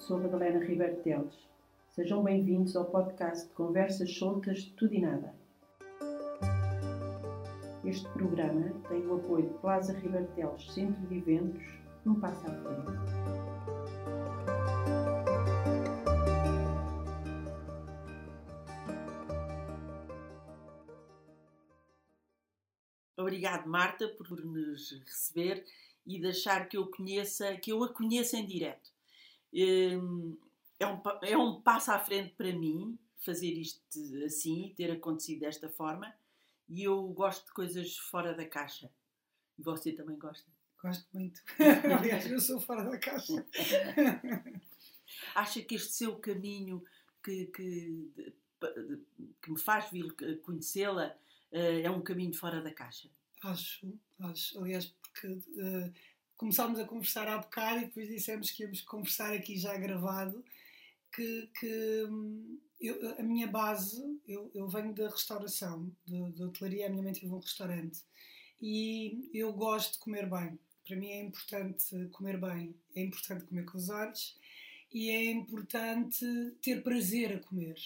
sou Madalena Ribeiro Teles. Sejam bem-vindos ao podcast de Conversas Soltas de Tudo e Nada. Este programa tem o apoio de Plaza Ribeiro Teles Centro de Eventos, um passo à frente. Obrigado, Marta, por nos receber e deixar que eu conheça, que eu a conheça em direto. Hum, é um, é um passo à frente para mim fazer isto assim, ter acontecido desta forma. E eu gosto de coisas fora da caixa. E você também gosta? Gosto muito. Aliás, eu sou fora da caixa. Acha que este seu caminho que, que, que me faz vir conhecê-la eh, é um caminho fora da caixa? Acho, acho. Aliás, porque uh, começámos a conversar há bocado e depois dissemos que íamos conversar aqui já gravado, que, que hum, eu, a minha base, eu, eu venho da restauração, da hotelaria, a minha mãe teve um restaurante e eu gosto de comer bem. Para mim é importante comer bem, é importante comer com os olhos e é importante ter prazer a comer.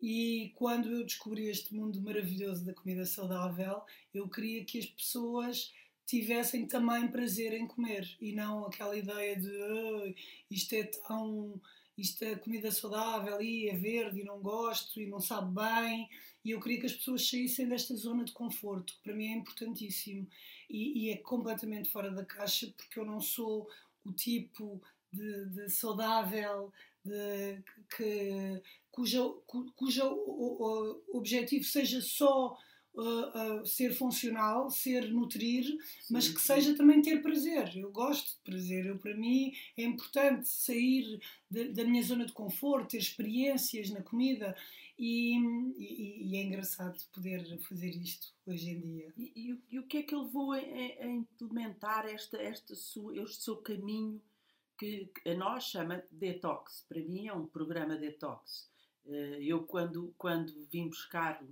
E quando eu descobri este mundo maravilhoso da comida saudável, eu queria que as pessoas tivessem também prazer em comer e não aquela ideia de oh, isto é tão isto é comida saudável e é verde e não gosto e não sabe bem. E eu queria que as pessoas saíssem desta zona de conforto que para mim é importantíssimo. E, e é completamente fora da caixa porque eu não sou o tipo de, de saudável de, que, cujo, cujo objetivo seja só uh, uh, ser funcional, ser nutrir, sim, mas que sim. seja também ter prazer. Eu gosto de prazer. Eu, para mim é importante sair de, da minha zona de conforto, ter experiências na comida. E, e, e, é engraçado poder fazer isto hoje em dia. E, e, o que é que ele levou a, a implementar esta, esta sua, este seu caminho que a nós chama detox? Para mim é um programa detox. Eh, eu, quando, quando vim buscar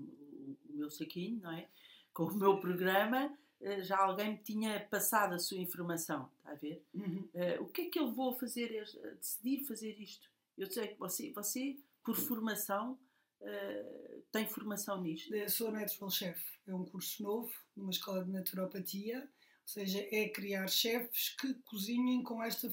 o meu saquinho, não é? Com o meu programa, eh, já alguém me tinha passado a sua informação, está a ver? Uhum. Uh, o que é que eu vou fazer, a decidir fazer isto? Eu sei que você, você por formação, uh, tem formação nisto. Eu sou Natural Chef, é um curso novo, numa escola de naturopatia, ou seja, é criar chefes que cozinhem com esta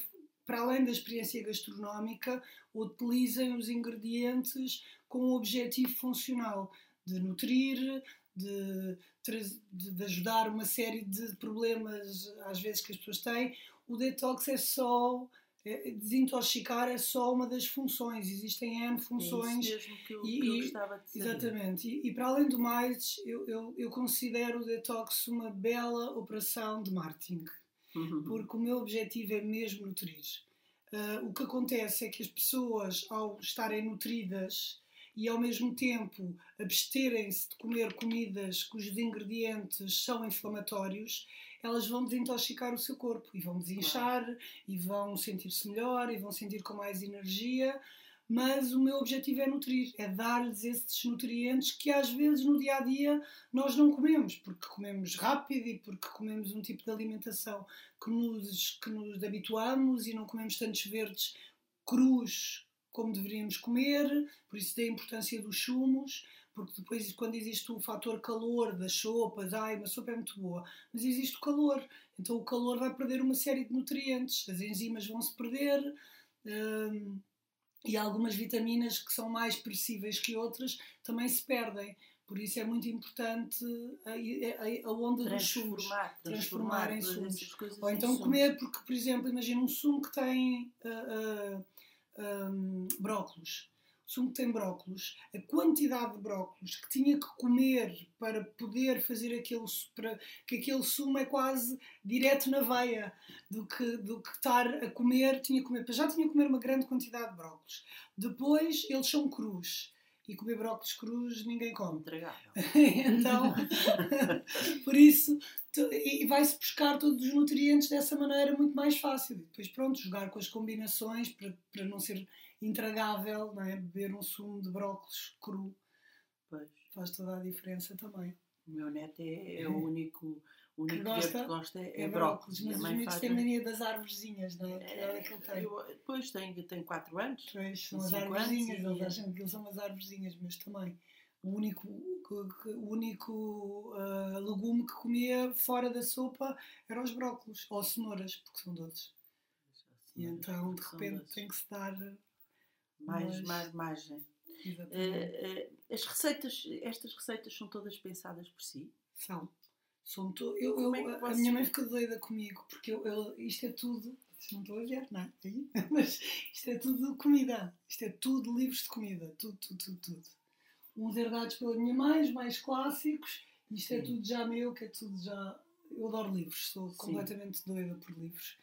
para além da experiência gastronómica, utilizem os ingredientes com um objetivo funcional de nutrir, de, de, ajudar uma série de problemas, às vezes, que as pessoas têm. O detox é só. É, desintoxicar é só uma das funções, existem N funções. É isso mesmo que eu, e, que eu gostava de saber. Exatamente, e, e, para além do mais, eu, eu, eu, considero o detox uma bela operação de marketing, uhum. porque o meu objetivo é mesmo nutrir. Uh, o que acontece é que as pessoas, ao estarem nutridas, e ao mesmo tempo absterem-se de comer comidas cujos ingredientes são inflamatórios, elas vão desintoxicar o seu corpo e vão desinchar claro. e vão sentir-se melhor e vão sentir com mais energia. Mas o meu objetivo é nutrir, é dar-lhes esses nutrientes que às vezes no dia a dia nós não comemos, porque comemos rápido e porque comemos um tipo de alimentação que nos, que nos habituamos e não comemos tantos verdes crus como deveríamos comer, por isso da importância dos chumos, porque depois quando existe o fator calor das sopas, ai, uma sopa é muito boa, mas existe o calor, então o calor vai perder uma série de nutrientes, as enzimas vão se perder hum, e algumas vitaminas que são mais perecíveis que outras também se perdem. Por isso é muito importante a, a, a onda dos sumos transformar, transformar em sumos. Ou então comer, porque, por exemplo, imagina um sumo que tem uh, uh, um, brócolos. Sumo tem brócolos, a quantidade de brócolos que tinha que comer para poder fazer aquele, para, que aquele sumo é quase direto na veia do que, do que estar a comer, tinha que comer, já tinha que comer uma grande quantidade de brócolos. Depois eles são crus e comer brócolis crus ninguém come. então, por isso, e vai-se buscar todos os nutrientes dessa maneira muito mais fácil. depois, pronto, jogar com as combinações para, para não ser intragável, não é? beber um sumo de brócolis cru pois. faz toda a diferença também. O meu neto é, é o único, o único que gosta, que gosta é, é brócolis. Mas os miúdos têm mania das árvorezinhas, não é? é, que tem. Eu, depois tem, tem 4 anos. Pois, são as árvorezinhas, eles acham que eles são as árvorezinhas, mas também. O único, o único uh, legume que comia fora da sopa eram os brócolis ou cenouras, porque são doces. E então, de repente, tem que se dar mais, mais margem. Uh, uh, as receitas, estas receitas são todas pensadas por si? São. São to... eu, eu é a minha mãe fica doida comigo, porque eu, eu, isto é tudo. Não estou a ver, não é? Mas isto é tudo comida. Isto é tudo livros de comida. Tudo, tudo, tudo, tudo. Uns herdados pela minha mãe, os mais clássicos. Isto é tudo já meu, que é tudo já. Eu adoro livros, sou Sim. completamente doida por livros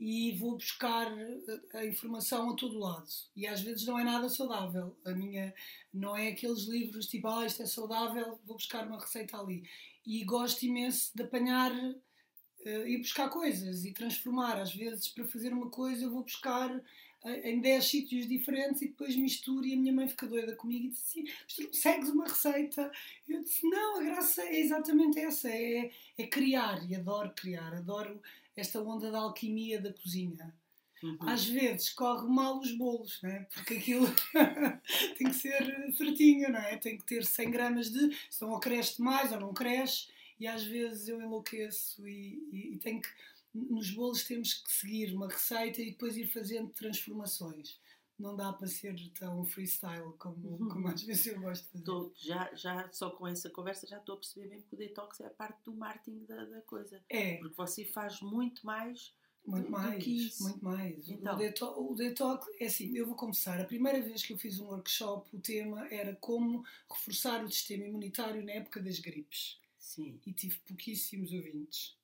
e vou buscar eh, a informação a todo lado. E às vezes não é nada saudável. A minha não é aqueles livros tipo, ah, isto é saudável, vou buscar uma receita ali. E gosto imenso de apanhar uh, e buscar coisas e transformar. Às vezes, para fazer uma coisa, eu vou buscar uh, em 10 sítios diferentes e depois misturo. E a minha mãe fica doida comigo e diz assim: tu segues uma receita. Eu disse: não, a graça é exatamente essa: é, é criar. E adoro criar, adoro esta onda da alquimia da cozinha. Uhum. Às vezes corre mal os bolos, não é? porque aquilo tem que ser certinho, não é? Tem que ter 100 gramas de. Se não cresce mais ou não cresce, e às vezes eu enlouqueço e, e, e tenho que. Nos bolos temos que seguir uma receita e depois ir fazendo transformações não dá para ser tão freestyle como, uhum. como às vezes eu gosto de fazer. Tô, já, já só com essa conversa já estou a perceber mesmo que o detox é a parte do marketing da, da coisa. É. Porque você faz muito mais. Muito mais, muito mais. Então. O, detox, o detox é assim, eu vou começar. A primeira vez que eu fiz um workshop, o tema era como reforçar o sistema imunitário na época das gripes. Sim. E tive pouquíssimos ouvintes.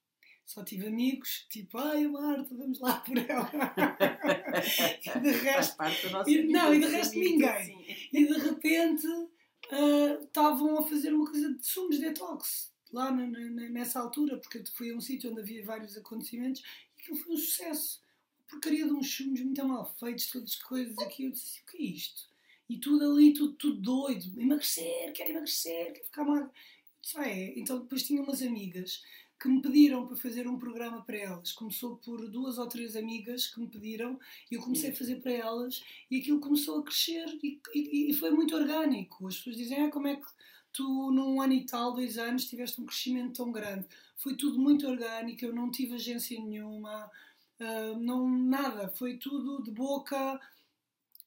Só tive amigos, tipo, ai Marta, vamos lá por ela. e de resto, e, não, e de resto ninguém. Assim. E de repente uh, estavam a fazer uma coisa de sumos detox lá na, na, nessa altura, porque eu fui a um sítio onde havia vários acontecimentos aquilo foi um sucesso. Porcaria de uns sumos muito mal feitos, todas as coisas aqui. Eu disse assim, o que é isto? E tudo ali, tudo, tudo doido. Emagrecer, quero emagrecer, quero ficar magro. Ah, é. Então depois tinha umas amigas que me pediram para fazer um programa para elas. Começou por duas ou três amigas que me pediram e eu comecei a fazer para elas e aquilo começou a crescer e, e, e foi muito orgânico. As pessoas dizem, ah, como é que tu num ano e tal, dois anos, tiveste um crescimento tão grande? Foi tudo muito orgânico, eu não tive agência nenhuma, uh, não, nada, foi tudo de boca,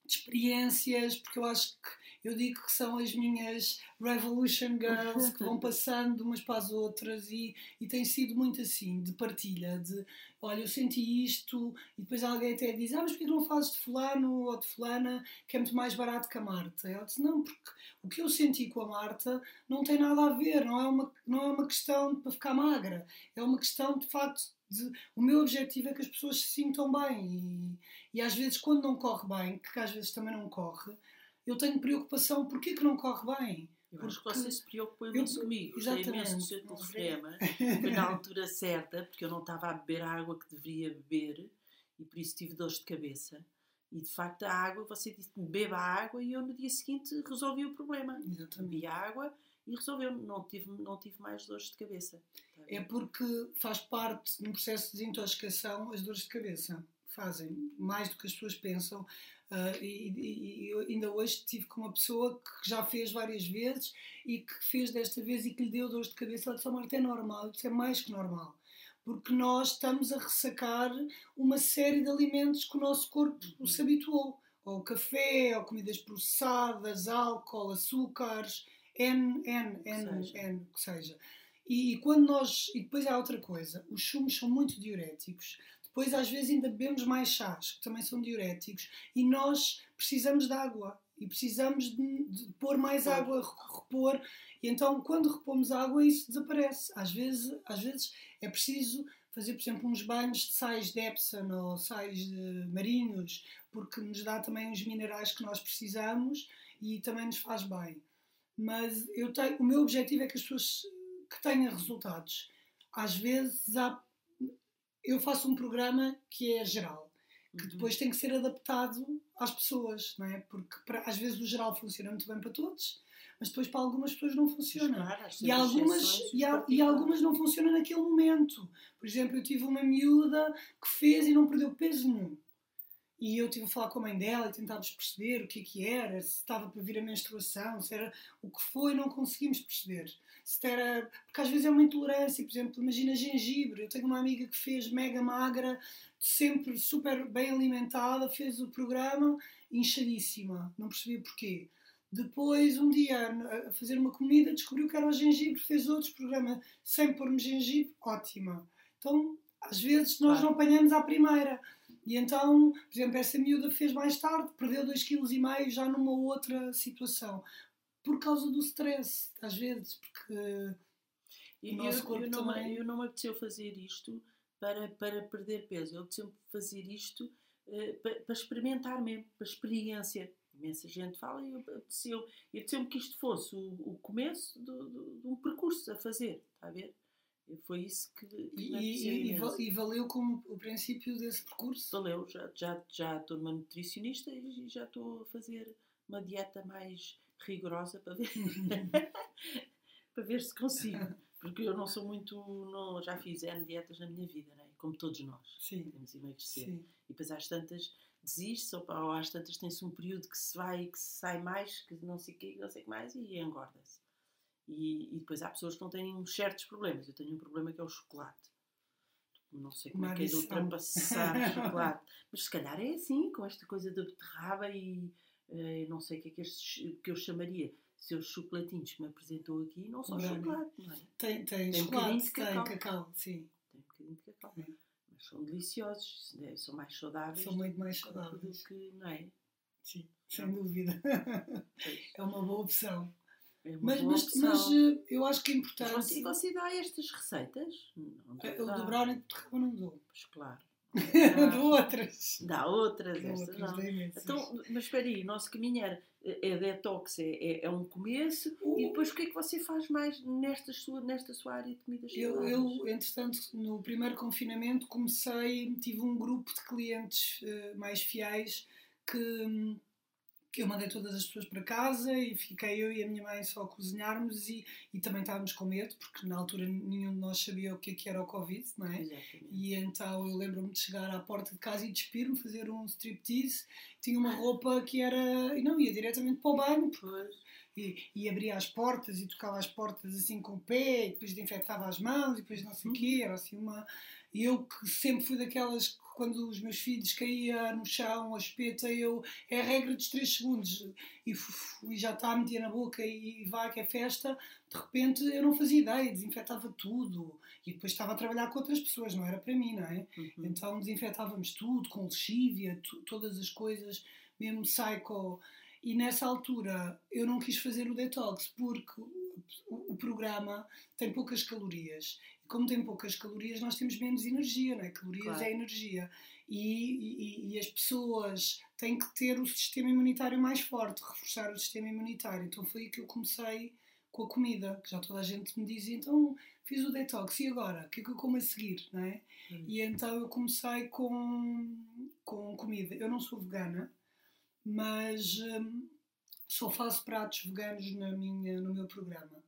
de experiências, porque eu acho que eu digo que são as minhas Revolution Girls que vão passando umas para as outras e, e tem sido muito assim, de partilha, de olha, eu senti isto, e depois alguém até diz, ah, mas porquê não fazes de fulano ou de fulana que é muito mais barato que a Marta? Eu disse, não, porque o que eu senti com a Marta não tem nada a ver, não é uma, não é uma questão para ficar magra, é uma questão de facto de, o meu objetivo é que as pessoas se sintam bem e, e às vezes quando não corre bem, que às vezes também não corre, eu tenho preocupação, porquê que não corre bem? Eu acho que você se preocupou imenso eu, comigo. Gostei imenso do seu telefonema. Foi na altura certa, porque eu não estava a beber a água que deveria beber e por isso tive dores de cabeça. E de facto a água, você disse-me beba a água e eu no dia seguinte resolvi o problema. Exatamente. Bebi a água e resolveu. Não tive, não tive mais dores de cabeça. É porque faz parte no processo de desintoxicação as dores de cabeça. Fazem mais do que as pessoas pensam. Uh, e, e, ainda hoje estive com uma pessoa que já fez várias vezes e que fez desta vez e que lhe deu dores de cabeça. Ela disse: Marta, é normal, isso é mais que normal. Porque nós estamos a ressacar uma série de alimentos que o nosso corpo se habituou. Ou café, ou comidas processadas, álcool, açúcares, N, N, N, N, que seja. E, e, quando nós. E depois há outra coisa: os sumos são muito diuréticos. Depois, às vezes, ainda bebemos mais chás, que também são diuréticos, e nós precisamos de água e precisamos de, de pôr mais água, repor. E então, quando repomos água, isso desaparece. Às vezes, às vezes é preciso fazer, por exemplo, uns banhos de sais de Epsom ou sais de marinhos, porque nos dá também os minerais que nós precisamos e também nos faz bem. Mas eu tenho, o meu objetivo é que as pessoas que tenham resultados. Às vezes há eu faço um programa que é geral, que uhum. depois tem que ser adaptado às pessoas, não é? Porque para, às vezes o geral funciona muito bem para todos, mas depois para algumas pessoas não funciona. Claro, e, algumas, e, há, e algumas não funcionam naquele momento. Por exemplo, eu tive uma miúda que fez e não perdeu peso nenhum. E eu tive a falar com a mãe dela e tentávamos perceber o que é que era, se estava para vir a menstruação, se era o que foi, não conseguimos perceber. Se era. Porque às vezes é uma intolerância, por exemplo, imagina gengibre. Eu tenho uma amiga que fez mega magra, sempre super bem alimentada, fez o programa inchadíssima, não percebia porquê. Depois, um dia, a fazer uma comida, descobriu que era o gengibre, fez outros programas sem pôr-me gengibre, ótima. Então, às vezes, nós não apanhamos à primeira. E então, por exemplo, essa miúda fez mais tarde, perdeu 2,5 kg já numa outra situação. Por causa do stress, às vezes, porque o nosso eu, corpo eu não, também... Eu não me apeteceu fazer isto para, para perder peso. Eu sempre fazer isto uh, para, para, experimentar mesmo, para experiência. Imensa gente fala e eu apeteceu. E apeteceu que isto fosse o, o começo de um percurso a fazer, está a ver? Foi isso que, que e, e, e, valeu como o princípio desse percurso? Valeu, já, já, já estou numa nutricionista e já estou a fazer uma dieta mais rigorosa para ver, para ver se consigo. Porque eu não sou muito. Não, já fiz N dietas na minha vida, né? como todos nós. Sim. Temos emagrecer. Sim. E depois às tantas desiste ou, ou às tantas tem-se um período que se vai que se sai mais, que não sei o que, não sei o que mais e engorda-se. E, e, depois há pessoas que não têm certos problemas. Eu tenho um problema que é o chocolate. Não sei como Uma é que é de ultrapassar o chocolate. Mas se calhar é assim, com esta coisa da beterraba e uh, não sei o que é que, estes, que eu chamaria. Seus chocolatinhos que me apresentou aqui não são chocolate, não é? Tem, tem, tem chocolate, um de cacau. tem cacau, sim. Tem um bocadinho de cacau. É. Mas são deliciosos, né? são mais saudáveis. São muito mais saudáveis. Do que, não é? Sim, sem dúvida. é uma boa opção. É mas, mas, mas, eh, eu acho que é importante. Mas você, você dá estas receitas? Não eh, o do brownie de beterraba não dou. Pois claro. Dá outras. Dá outras, Dá estas outras, não. Então, mas espera aí, o nosso caminho era, é detox, é, é, é um começo, e depois o que é que você faz mais nesta sua, nesta sua área de comidas eu, eu, entretanto, no primeiro confinamento comecei, tive um grupo de clientes uh, mais fiéis que hum, que eu mandei todas as pessoas para casa e fiquei eu e a minha mãe só a cozinharmos e, e também estávamos com medo, porque na altura nenhum de nós sabia o que, é que era o Covid, não é? Exatamente. E então eu lembro-me de chegar à porta de casa e despir-me, fazer um striptease, tinha uma roupa que era. e não, ia diretamente para o banho, e, e, abria as portas e tocava as portas assim com o pé, e depois desinfetava as mãos, e depois não sei o quê, era assim uma. Eu que sempre fui daquelas quando os meus filhos caíam no chão, a espeta, eu. É a regra dos 3 segundos. E, e já está a meter na boca e, e vai que é festa. De repente eu não fazia ideia, desinfetava tudo. E depois estava a trabalhar com outras pessoas, não era para mim, não é? Uhum. Então desinfetávamos tudo, com lexívia, todas as coisas, mesmo psycho. E nessa altura eu não quis fazer o detox porque o, o programa tem poucas calorias como tem poucas calorias, nós temos menos energia, não é? Calorias claro. é energia. E, e, e, as pessoas têm que ter o sistema imunitário mais forte, reforçar o sistema imunitário. Então foi aí que eu comecei com a comida, que já toda a gente me dizia, então fiz o detox, e agora? O que é que eu como a seguir, não é? Hum. E então eu comecei com, com comida. Eu não sou vegana, mas hum, só faço pratos veganos na minha, no meu programa.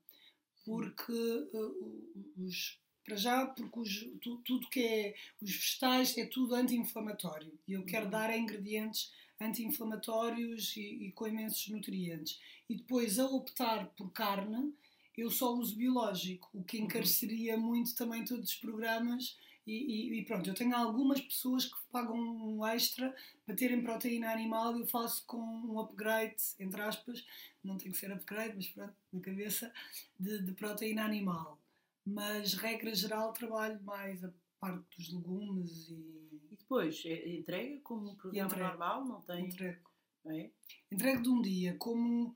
Porque uh, os para já, porque os, tu, tudo que é os vegetais é tudo anti-inflamatório e eu quero uhum. dar ingredientes anti-inflamatórios e, e, com imensos nutrientes. E depois, a optar por carne, eu só uso biológico, o que uhum. encareceria muito também todos os programas. E, e, e, pronto, eu tenho algumas pessoas que pagam um extra para terem proteína animal e eu faço com um upgrade, entre aspas, não tem que ser upgrade, mas pronto, na cabeça, de, de proteína animal mas regra geral trabalho mais a parte dos legumes e. E depois, é, entrega como um programa normal? Não tem. Entrego. É? Entrego de um dia, como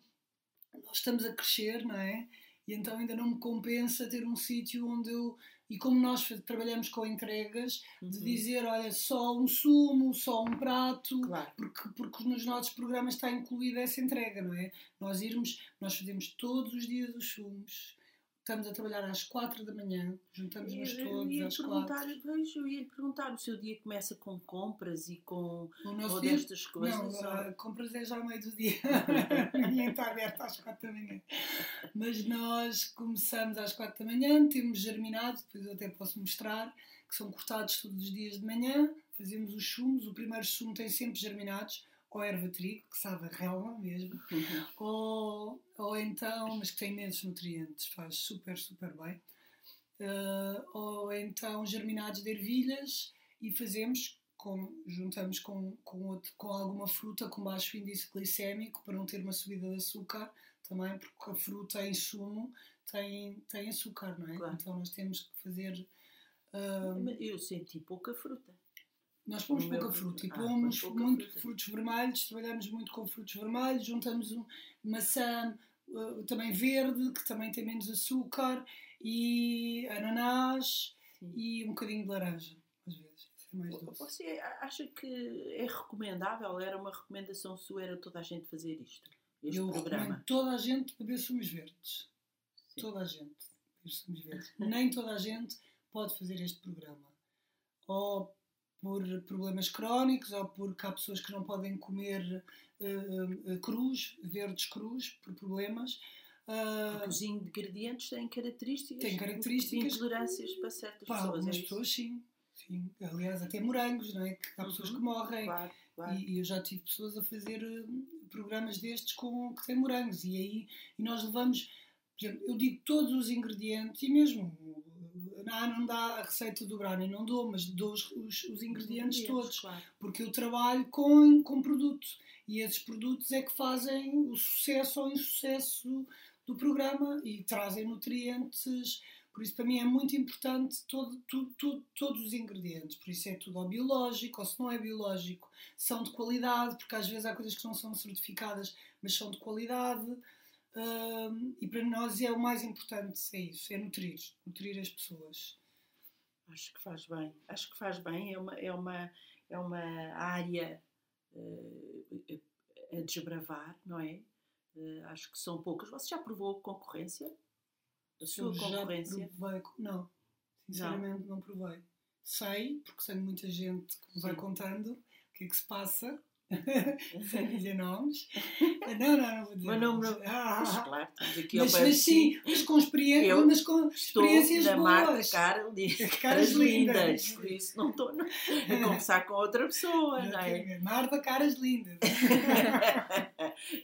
nós estamos a crescer, não é? E então ainda não me compensa ter um sítio onde eu. E como nós trabalhamos com entregas, uhum. de dizer, olha, só um sumo, só um prato, claro. porque, porque nos nossos programas está incluída essa entrega, não é? Nós irmos, nós fazemos todos os dias os sumos, estamos a trabalhar às 4 da manhã, juntamos-nos todos ia às 4. Vejo, eu ia lhe perguntar, o seu dia começa com compras e com ou dia- destas coisas? Não, ou- ah, compras é já ao meio do dia. Ninguém está aberto às 4 da manhã. Mas nós começamos às 4 da manhã, temos germinado, depois eu até posso mostrar, que são cortados todos os dias de manhã, fazemos os sumos. O primeiro sumo tem sempre germinados, ou erva trigo, que sabe a relva mesmo, ou, ou então, mas que tem imensos nutrientes, faz super, super bem. Ah, ou então germinados de ervilhas e fazemos com, juntamos com, com, outro, com alguma fruta com baixo índice glicémico para não ter uma subida de açúcar também, porque a fruta em sumo tem, tem açúcar, não é? Claro. Então nós temos que fazer. Mas Eu senti pouca fruta. Nós pomos No meu- pouca fruta e Ah, pomos pouca muito fruta. frutos vermelhos, trabalhamos muito com frutos vermelhos, juntamos um, maçã uh, também verde, que também tem menos açúcar, e ananás Sim. e um bocadinho de laranja, às vezes. É mais doce. Você acha que é recomendável? Era uma recomendação sua, era toda a gente fazer isto? Este Eu programa? recomendo toda a gente beber sumos verdes. Sim. Toda a gente beber sumos verdes. Nem toda a gente pode fazer este programa. Ou por problemas crónicos, ou porque há pessoas que não podem comer eh, crus, verdes crus, por problemas. Porque os ingredientes têm características, Têm características intolerâncias para certas para pessoas. algumas é pessoas, sim. sim. Aliás, até morangos, não é? Que há pessoas Uhum. que morrem. Claro, claro. E, e eu já tive pessoas a fazer programas destes com, que têm morangos. E aí e nós levamos, por exemplo, eu digo todos os ingredientes, e mesmo ah, não dá a receita do brownie, não dou, mas dou os, os- os ingredientes todos. claro. Porque eu trabalho com, com produtos. E esses produtos é que fazem o sucesso ou insucesso do, do programa e trazem nutrientes. Por isso, para mim, é muito importante todo, tudo, tudo, todos os ingredientes. Por isso, é tudo ao biológico, ou se não é biológico, são de qualidade, porque às vezes há coisas que não são certificadas, mas são de qualidade. E para nós é o mais importante, é isso, é nutrir, nutrir as pessoas. Acho que faz bem. Acho que faz bem. É uma, é uma, é uma área eh, a desbravar, não é? Eh, acho que são poucas. Você já provou concorrência? A sua Eu concorrência? provei, não, sinceramente não. provei. Sei, porque sei muita gente que me vai contando o que é que se passa, dizer nomes. Não, não, não vou dizer Mas não- nomes. não- Ah, Mas, ah, claro, aqui mas, mas si. sim, mas com, experiência, Eu mas com Estou experiências na Marta boas. li- Caras caras lindas, por isso não estou a conversar com outra pessoa, não é? Exatamente. Marta, caras lindas.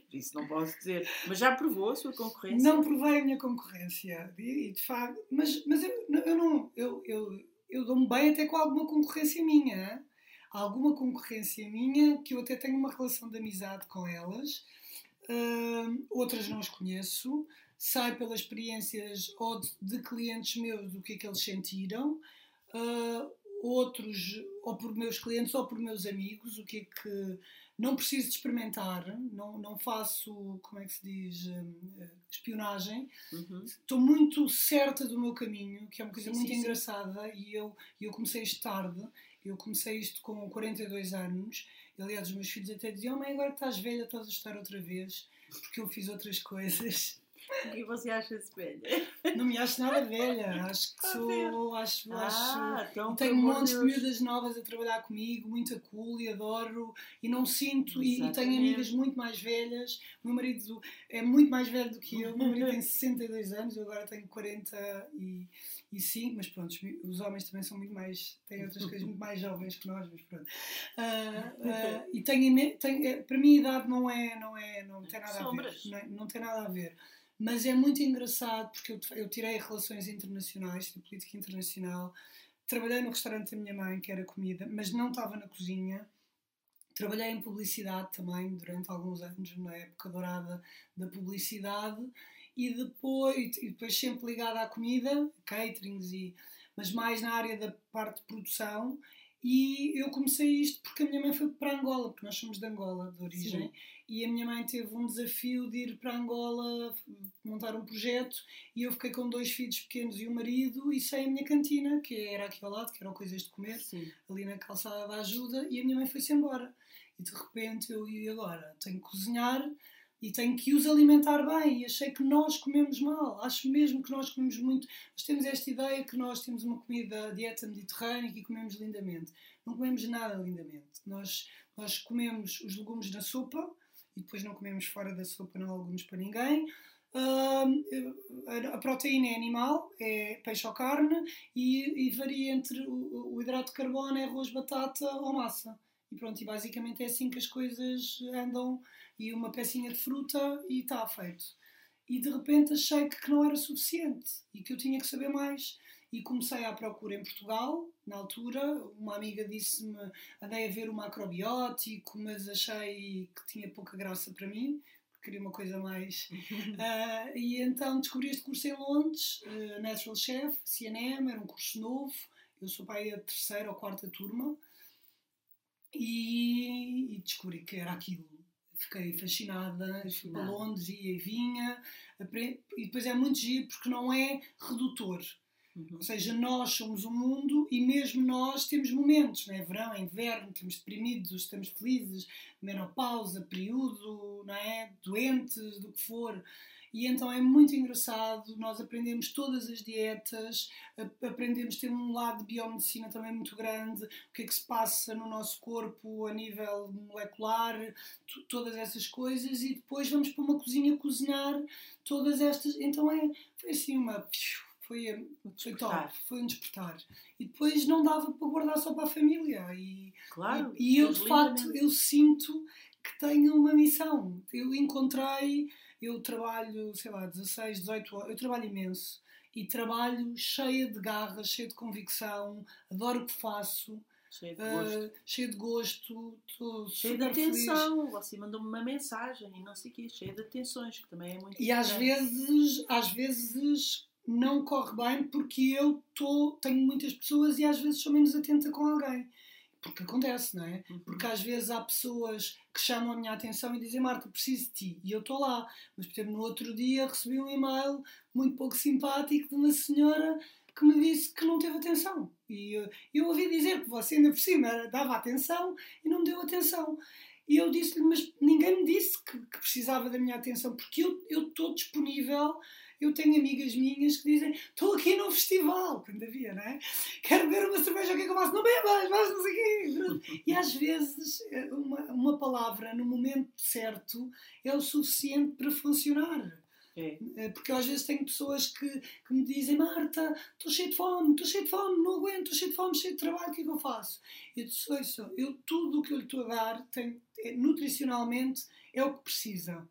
por isso não posso dizer. Mas já provou a sua concorrência? Não provei a minha concorrência, e, e de facto, mas, mas eu, eu não, eu, eu, eu dou-me bem até com alguma concorrência minha. Alguma concorrência minha que eu até tenho uma relação de amizade com elas, Hum, outras não as conheço, sei pelas experiências ou de, de clientes meus do que é que eles sentiram, ah, outros, ou por meus clientes ou por meus amigos, o que é que não preciso de experimentar, não, não faço, como é que se diz, hum, espionagem, Uhum. estou muito certa do meu caminho, que é uma coisa Sim, muito sim, sim. engraçada, e eu, eu comecei isto tarde, eu comecei isto com 42 anos, aliás os meus filhos até diziam, mãe agora estás velha, estás a estar outra vez, porque eu fiz outras coisas. E você acha-se velha? Não me acho nada velha, acho que sou, acho, acho, Ah, então, e tenho amor montes de miúdas novas a trabalhar comigo, muito cool e adoro, e não sinto, e, e tenho amigas muito mais velhas. O meu marido é muito mais velho do que eu, o meu marido tem 62 anos, eu agora tenho 45, mas pronto, os homens também são muito mais, têm outras coisas muito mais jovens que nós, mas pronto. Ah, ah, e tenho, tenho, eh, para mim a idade não é, não é, não tem nada Sombras. a ver, não, é- não tem nada a ver. Mas é muito engraçado porque eu, eu tirei relações internacionais, tirei política internacional, trabalhei no restaurante da minha mãe, que era comida, mas não estava na cozinha. Trabalhei em publicidade também durante alguns anos, na época dourada da publicidade, e depois, e depois sempre ligada à comida, caterings, e, mas mais na área da parte de produção. E eu comecei isto porque a minha mãe foi para Angola, porque nós somos de Angola, de origem, Sim. E a minha mãe teve um desafio de ir para Angola montar um projeto e eu fiquei com dois filhos pequenos e um marido e sei a minha cantina, que era aqui ao lado, que eram coisas de comer, Sim. ali na calçada da ajuda, e a minha mãe foi-se embora. E de repente eu, e agora? Tenho que cozinhar, e tenho que os alimentar bem. E achei que nós comemos mal. Acho mesmo que nós comemos muito. Nós temos esta ideia que nós temos uma comida, dieta mediterrânea e comemos lindamente. Não comemos nada lindamente. Nós, nós comemos os legumes na sopa e depois não comemos fora da sopa, não legumes para ninguém. Uh, a proteína é animal, é peixe ou carne, e, e varia entre o, o, hidrato de carbono, é arroz, batata ou massa. E pronto, e basicamente é assim que as coisas andam, e uma pecinha de fruta e está feito. E de repente achei que não era suficiente e que eu tinha que saber mais. E comecei à procura em Portugal, na altura. Uma amiga disse-me: andei a ver o macrobiótico, mas achei que tinha pouca graça para mim, queria uma coisa mais. uh, e então descobri este curso em Londres, uh, Natural Chef, CNM, era um curso novo. Eu sou pai da terceira ou quarta turma e, e descobri que era aquilo. Fiquei fascinada, fui para Londres, ia e vinha. E depois é muito giro porque não é redutor. Uhum. Ou seja, nós somos o mundo e mesmo nós temos momentos, não é? Verão, inverno, estamos deprimidos, estamos felizes, menopausa, período, não é? Doentes, do que for. E então é muito engraçado, nós aprendemos todas as dietas, aprendemos, ter um lado de biomedicina também muito grande, o que é que se passa no nosso corpo a nível molecular, todas essas coisas, e depois vamos para uma cozinha cozinhar todas estas. Então é, foi assim uma foi, foi top, foi um despertar. E depois não dava para guardar só para a família. E, claro, e, e eu, de facto, eu sinto que tenho uma missão. Eu encontrei, eu trabalho, sei lá, 16, 18 horas, eu trabalho imenso. E trabalho cheia de garra, cheia de convicção, adoro o que faço. Cheio de gosto. Uh, cheio de gosto, cheio de atenção. Feliz. Você mandou-me uma mensagem e não sei o quê, cheio de atenções, que também é muito E às vezes, às vezes não corre bem porque eu tô, tenho muitas pessoas e às vezes sou menos atenta com alguém. Porque acontece, não é? Uhum. Porque às vezes há pessoas que chamam a minha atenção e dizem Marta, preciso de ti. E eu estou lá. Mas, por exemplo, no outro dia recebi um e-mail muito pouco simpático de uma senhora que me disse que não teve atenção. E eu, eu ouvi dizer que você ainda por cima dava atenção e não me deu atenção. E eu disse-lhe, mas ninguém me disse que, que precisava da minha atenção, porque eu estou disponível eu tenho amigas minhas que dizem: Estou aqui num festival, quando havia, não é? Quero beber uma cerveja, o que é que eu faço? Não bebas, vais não sei quê. E às vezes, eh, uma, uma palavra no momento certo é o suficiente para funcionar. É. Eh, porque às vezes tenho pessoas que, que me dizem Marta, estou cheio de fome, estou cheio de fome, não aguento, estou cheio de fome, cheio de trabalho, o que é que eu faço? Eu disse, ouça, eu tudo o que eu lhe estou a dar, tem, é, nutricionalmente, é o que precisa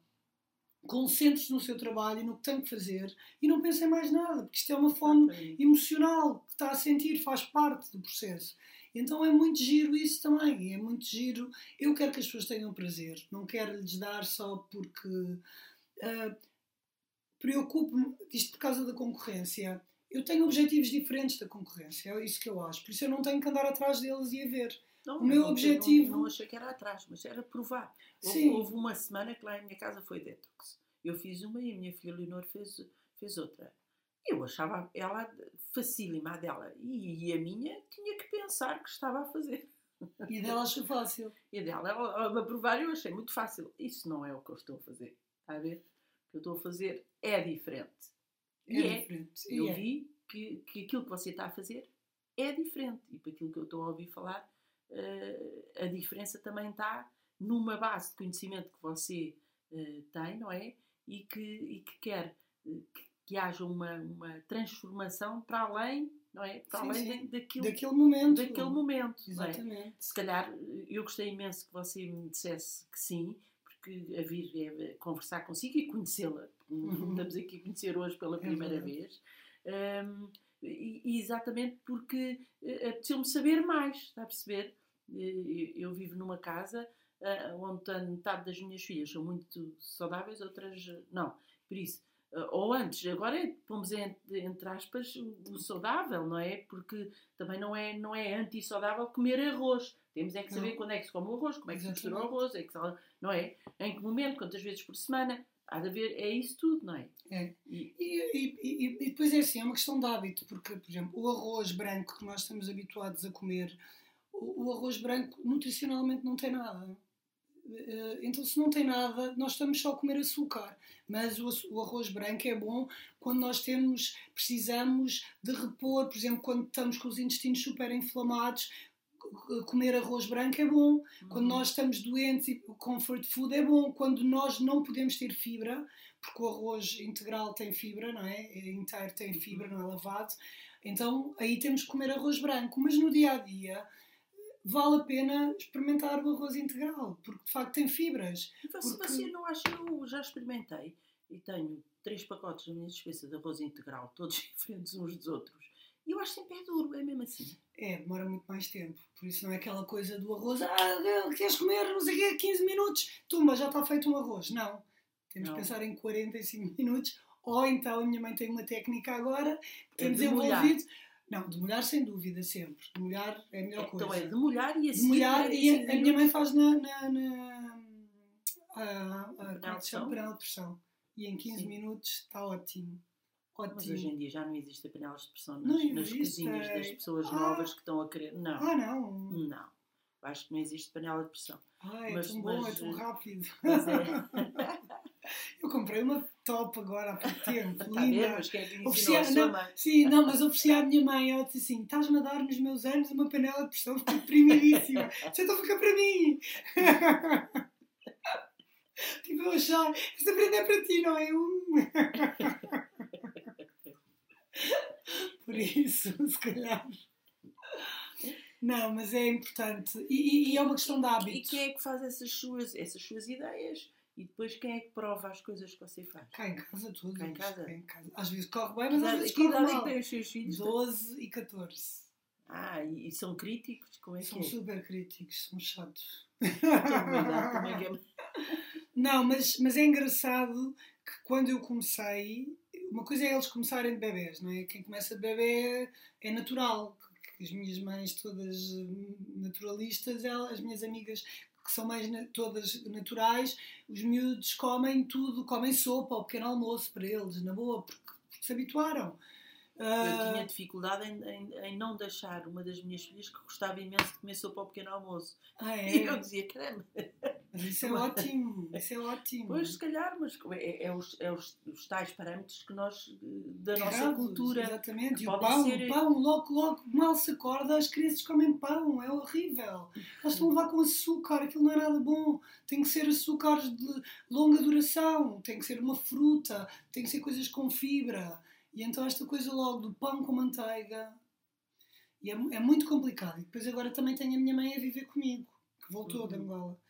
concentre-se no seu trabalho e no que tem que fazer e não pense em mais nada, porque isto é uma fome emocional que está a sentir, faz parte do processo. Então é muito giro isso também, é muito giro. Eu quero que as pessoas tenham prazer, não quero lhes dar só porque uh, preocupo-me, isto por causa da concorrência. Eu tenho objetivos diferentes da concorrência, é isso que eu acho, por isso eu não tenho que andar atrás deles e a ver. Não, o meu não, objetivo. Não, não, achei que era atrás, mas era provar. Houve, houve, uma semana que lá em minha casa foi detox. Eu fiz uma e a minha filha Leonor fez, fez outra. Eu achava ela facílima, a dela. E, e a minha tinha que pensar que estava a fazer. E dela achou fácil. E dela, ela, a provar, eu achei muito fácil. Isso não é o que eu estou a fazer. Está a ver? O que eu estou a fazer é diferente. É, é diferente. Eu é. vi que, que aquilo que você está a fazer é diferente. E para aquilo que eu estou a ouvir falar, uh, a diferença também está numa base de conhecimento que você uh, tem, não é? E que, e que quer uh, que, que, haja uma, uma transformação para além, não é? Para sim, além sim. daquilo, daquele momento. Daquele momento. É? Exatamente. É? Se calhar, eu gostei imenso que você me dissesse que sim, porque a vir é conversar consigo e conhecê-la. Uhum. Estamos aqui a conhecer hoje pela primeira é vez. Um, e, exatamente porque uh, apeteceu-me saber mais, está a perceber? Eu vivo numa casa uh, onde metade das minhas filhas são muito saudáveis, outras não. Por isso, ou antes, agora é, pomos entre, aspas o saudável, não é? Porque também não é, não é anti-saudável comer arroz. Temos é que saber não. quando é que se come o arroz, como é que se mistura o arroz, é que, não é? Em que momento, quantas vezes por semana. Há de haver, é isso tudo, não é? É. E, e, e, e, depois é assim, é uma questão de hábito, porque, por exemplo, o arroz branco que nós estamos habituados a comer, o, o arroz branco nutricionalmente não tem nada. Uh, então, se não tem nada, nós estamos só a comer açúcar. Mas o, o, arroz branco é bom quando nós temos, precisamos de repor, por exemplo, quando estamos com os intestinos super inflamados, comer arroz branco é bom. Uhum. Quando nós estamos doentes e o comfort food é bom. Quando nós não podemos ter fibra, porque o arroz integral tem fibra, não é? é inteiro tem fibra, não é lavado. Então aí temos que comer arroz branco. Mas no dia a dia vale a pena experimentar o arroz integral, porque de facto tem fibras. Então, se porque... você não acha, eu já experimentei e tenho três pacotes na minha dispensa de arroz integral, todos diferentes uns dos outros. E eu acho sempre é duro, é mesmo assim. É, demora muito mais tempo. Por isso não é aquela coisa do arroz, ah, queres comer, não sei o quê, 15 minutos, tumba, já está feito um arroz. Não. Temos não. que pensar em 45 minutos. Ou então a minha mãe tem uma técnica agora que tem é desenvolvido. Não, de molhar sem dúvida, sempre. De molhar é a melhor então coisa. Então é de molhar e assim. De molhar, e a, a, minha mãe faz na. na, na a, a, a, a pressão. E em 15 Sim. minutos está ótimo. Ótimo. Mas hoje em dia já não existe a panela de pressão nas, nas cozinhas das pessoas ah. novas que estão a querer. Não. Ah, não? Não. Acho que não existe panela de pressão. Ah, é mas, tão bom, é tão rápido. Mas é. Eu comprei uma top agora há pouco tempo. Está linda. mas quem é que ofereci mãe? Sim, não, mas ofereci à minha mãe. Ela disse assim: estás-me a dar nos meus anos uma panela de pressão, fiquei deprimidíssima. Você está a ficar para mim. tipo, eu achar, esta prenda é para ti, não é? Um. Por isso, se calhar. Não, mas é importante. E, e, é uma questão de hábito. E quem é que faz essas suas, essas suas ideias? E depois quem é que prova as coisas que você faz? Cá em casa, tudo. Cá em casa? Cá em casa. Às vezes corre bem, mas às vezes corre mal. Que idade é têm os seus filhos? 12 e 14. Ah, e, são críticos? Como é são que é? Super críticos, são chatos. É Não, mas, mas é engraçado que quando eu comecei, uma coisa é eles começarem de bebés, não é? Quem começa de bebê é natural. As minhas mães todas naturalistas, elas, as minhas amigas que são mais todas naturais, os miúdos comem tudo, comem sopa ao pequeno almoço para eles, na boa, porque, porque se habituaram. Eu uh, tinha dificuldade em, em, em, não deixar uma das minhas filhas que gostava imenso de comer sopa ao pequeno almoço. Ah, é? E eu dizia, caramba. Isso é ótimo, isso é ótimo. Pois, se calhar, mas é, é, os, é os, os, tais parâmetros que nós, da nossa cultura. Exatamente, e o pão, ser... o pão, logo, logo, mal se acorda, as crianças comem pão, é horrível. Elas estão a levar com açúcar, aquilo não é nada bom. Tem que ser açúcares de longa duração, tem que ser uma fruta, tem que ser coisas com fibra. E então esta coisa logo do pão com manteiga. E é, é muito complicado. E depois agora também tenho a minha mãe a viver comigo, que voltou uhum. de Angola.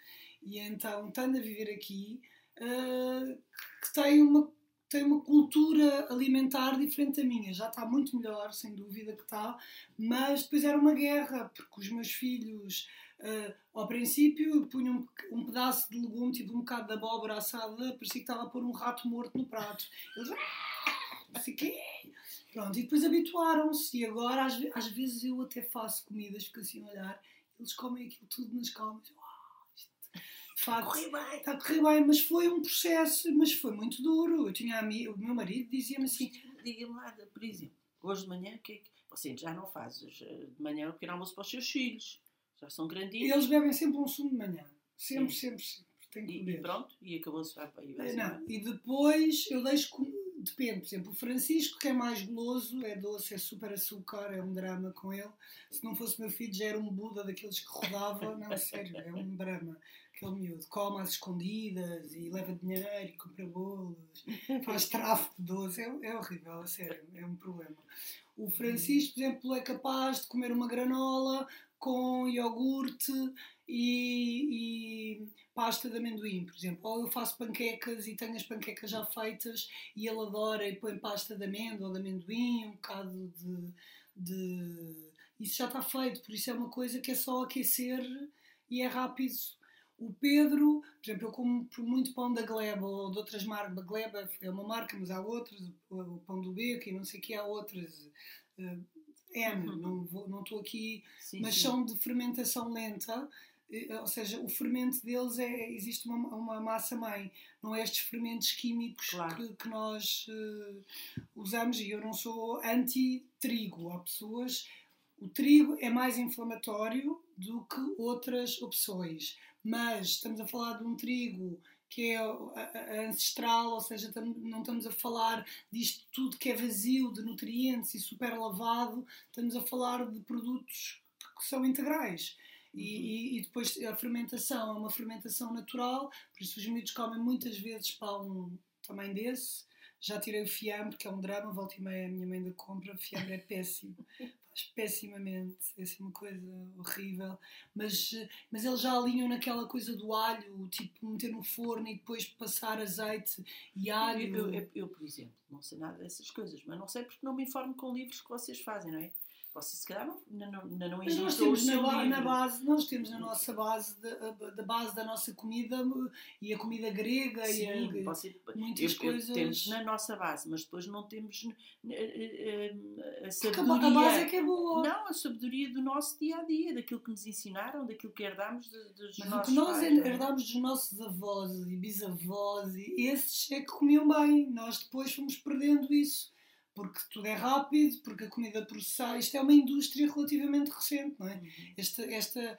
E então, estando a viver aqui, uh, que tem uma, tem uma cultura alimentar diferente da minha. Já está muito melhor, sem dúvida que está, mas depois era uma guerra, porque os meus filhos, uh, ao princípio, punham um, um, pedaço de legume, tipo um bocado de abóbora assada, parecia que estava a pôr um rato morto no prato. Eles, não sei quê. Pronto, e depois habituaram-se. E agora, às, às, vezes, eu até faço comidas, fico assim a olhar, eles comem aquilo tudo nas calmas. De facto, está a correr bem, mas foi um processo, mas foi muito duro. Eu tinha amigo, o meu marido dizia-me assim: diga-me lá, por exemplo, hoje de manhã, que, é que você já não faz de manhã o pequeno almoço para os seus filhos? Já são grandinhos. Eles bebem sempre um sumo de manhã. Sempre, Sim. sempre, sempre. Tem que e, e pronto, e acabou-se. Não, e depois eu deixo depende, por exemplo, o Francisco, que é mais goloso, é doce, é super açúcar, é um drama com ele. Se não fosse meu filho, já era um Buda daqueles que rodava. Não, sério, é um drama. Aquele miúdo come às escondidas e leva dinheiro e compra bolos, faz tráfico de doce. É, é horrível, a sério, é um problema. O Francisco, por exemplo, é capaz de comer uma granola com iogurte e, e, pasta de amendoim, por exemplo. Ou eu faço panquecas e tenho as panquecas já feitas e ele adora e põe pasta de amêndoa ou de amendoim, um bocado de, de. Isso já está feito, por isso é uma coisa que é só aquecer e é rápido. O Pedro, por exemplo, eu como muito pão da Gleba ou de outras marcas. A Gleba é uma marca, mas há outras, o pão do Beco e não sei o que, há outras. Uh, N, uhum. não estou aqui, sim, mas sim. são de fermentação lenta ou seja, o fermento deles é existe uma, uma massa mãe, não é estes fermentos químicos claro. que, que, nós uh, usamos. E eu não sou anti-trigo. Há pessoas. O trigo é mais inflamatório, do que outras opções. Mas estamos a falar de um trigo que é ancestral, ou seja, não estamos a falar disto tudo que é vazio de nutrientes e super lavado, estamos a falar de produtos que são integrais. Uhum. E, e, depois a fermentação é uma fermentação natural, por isso os miúdos comem muitas vezes pão também desse. Já tirei o fiambre, que é um drama, volta e meia a minha mãe da compra, o fiambre é péssimo. pessimamente, é assim uma coisa horrível, mas, mas eles já alinham naquela coisa do alho, tipo meter no forno e depois passar azeite e alho. Eu, eu, eu, por exemplo, não sei nada dessas coisas, mas não sei porque não me informo com livros que vocês fazem, não é? Vocês se calhar não, não, não, não Mas nós temos na, na, base, nós temos na nossa base, da, base da nossa comida e a comida grega Sim, e a, você, muitas eu, coisas. temos na nossa base, mas depois não temos eh, eh, a sabedoria. A base é que é boa. Não, a sabedoria do nosso dia a dia, daquilo que nos ensinaram, daquilo que herdámos dos mas nossos o que nós pais, é? herdámos dos nossos avós e bisavós, e esses é que comiam bem. Nós depois fomos perdendo isso porque tudo é rápido, porque a comida processada. Isto é uma indústria relativamente recente, não é? Uhum. Esta, esta,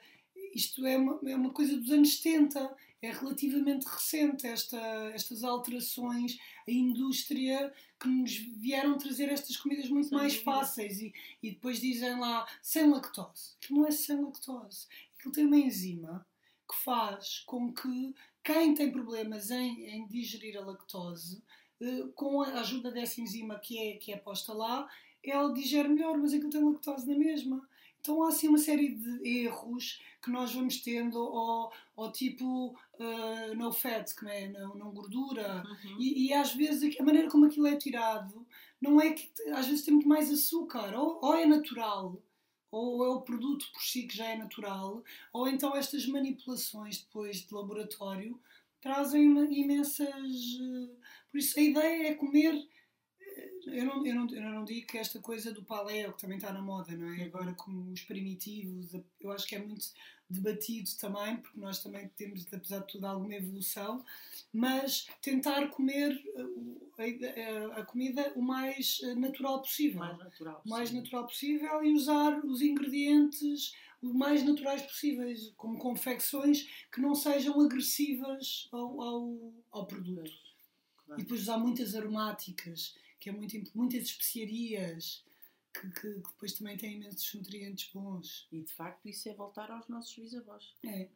isto é uma, é uma coisa dos anos 70, é relativamente recente esta, estas alterações, a indústria que nos vieram trazer estas comidas muito Sem mais fáceis e, e depois dizem lá sem lactose. Aquilo não é sem lactose. Aquilo tem uma enzima que faz com que quem tem problemas em, em digerir a lactose com a ajuda dessa enzima que é, que é posta lá, ela digere melhor, mas aquilo tem lactose na mesma. Então há assim uma série de erros que nós vamos tendo, ou, ou tipo uh, no fat, que é não, não gordura, uhum. e, e, às vezes a maneira como aquilo é tirado não é que às vezes tem muito mais açúcar, ou, ou é natural, ou é o produto por si que já é natural, ou então estas manipulações depois de laboratório trazem imensas. Por isso a ideia é comer. Eh, eu não, eu, não, eu não digo que esta coisa do paleo, que também está na moda, não é? Agora com os primitivos, eu acho que é muito debatido também, porque nós também temos, apesar de tudo, alguma evolução, mas tentar comer eh, a, a comida o mais eh, natural possível. Mais natural, o mais natural possível e usar os ingredientes o mais naturais possíveis, como confecções que não sejam agressivas ao, ao, ao produto. Claro. E depois usar muitas aromáticas, que é muito, muitas especiarias, que, que, que, depois também têm imensos nutrientes bons. E de facto isso é voltar aos nossos bisavós. É, é.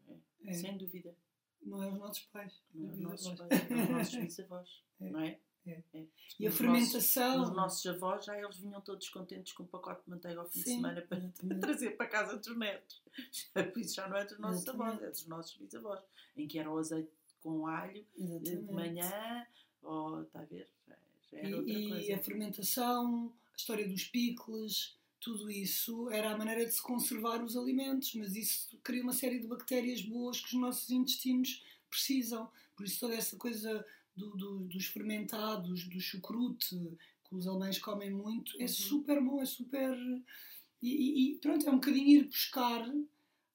é. Sem dúvida. Não é os nossos pais. Não é os nossos pais, é os nossos bisavós. É. Não é? É. é. E a fermentação. Nossos, os nossos avós já eles vinham todos contentes com um pacote de manteiga ao fim Sim, de semana para, para, trazer para casa dos netos. Isso já não é dos nossos exatamente. avós, é dos nossos bisavós. Em que era o azeite com alho exatamente. de manhã, ou está a ver? Já, já era e, outra coisa. E a fermentação, a história dos picles, tudo isso era a maneira de se conservar os alimentos, mas isso cria uma série de bactérias boas que os nossos intestinos precisam. Por isso toda essa coisa do, do, dos fermentados, do chucrute, que os alemães comem muito, é uhum. super bom, é super. E, e, pronto, é um bocadinho ir buscar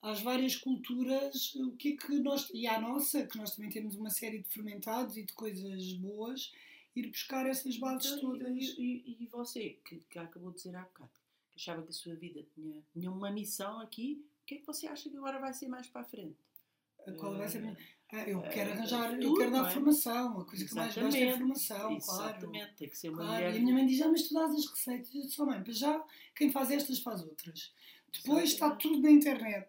às várias culturas o que é que nós. E à nossa, que nós também temos uma série de fermentados e de coisas boas, ir buscar essas bases então, todas. E, e, você, que, que acabou de dizer há bocado, que achava que a sua vida tinha, tinha uma missão aqui, o que é que você acha que agora vai ser mais para a frente? Qual vai ser a minha... Ah, eu quero arranjar, eu quero dar é? formação, a coisa que mais gosto é formação, Exatamente, claro. tem que ser uma claro. mulher. E a minha mãe diz, ah, mas tu dás as receitas. Eu disse, oh, mãe, já quem faz estas faz outras. Depois está tudo na internet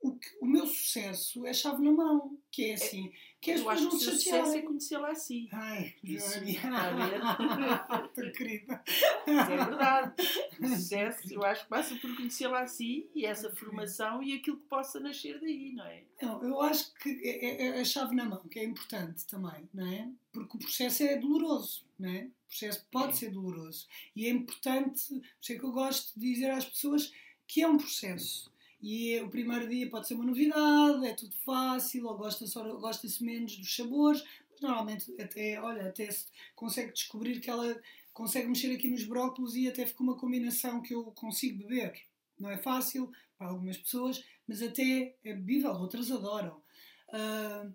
o, que, o meu sucesso é chave na mão, que é assim, que é as pessoas não sucesso é conhecê-la assim. Ai, Joana. Está Tão querida. É verdade. O sucesso, eu acho que passa por conhecê-la assim e essa formação e aquilo que possa nascer daí, não é? Não, eu acho que é, é, é a chave na mão, que é importante também, não é? Porque o processo é doloroso, não é? O processo pode é. ser doloroso. E é importante, por isso é que eu gosto de dizer às pessoas que é um processo e o primeiro dia pode ser uma novidade, é tudo fácil, ou gosta-se gosta menos dos sabores, mas normalmente até, olha, até se consegue descobrir que ela consegue mexer aqui nos brócolos e até fica uma combinação que eu consigo beber. Não é fácil para algumas pessoas, mas até é bebível, outras adoram. Uh,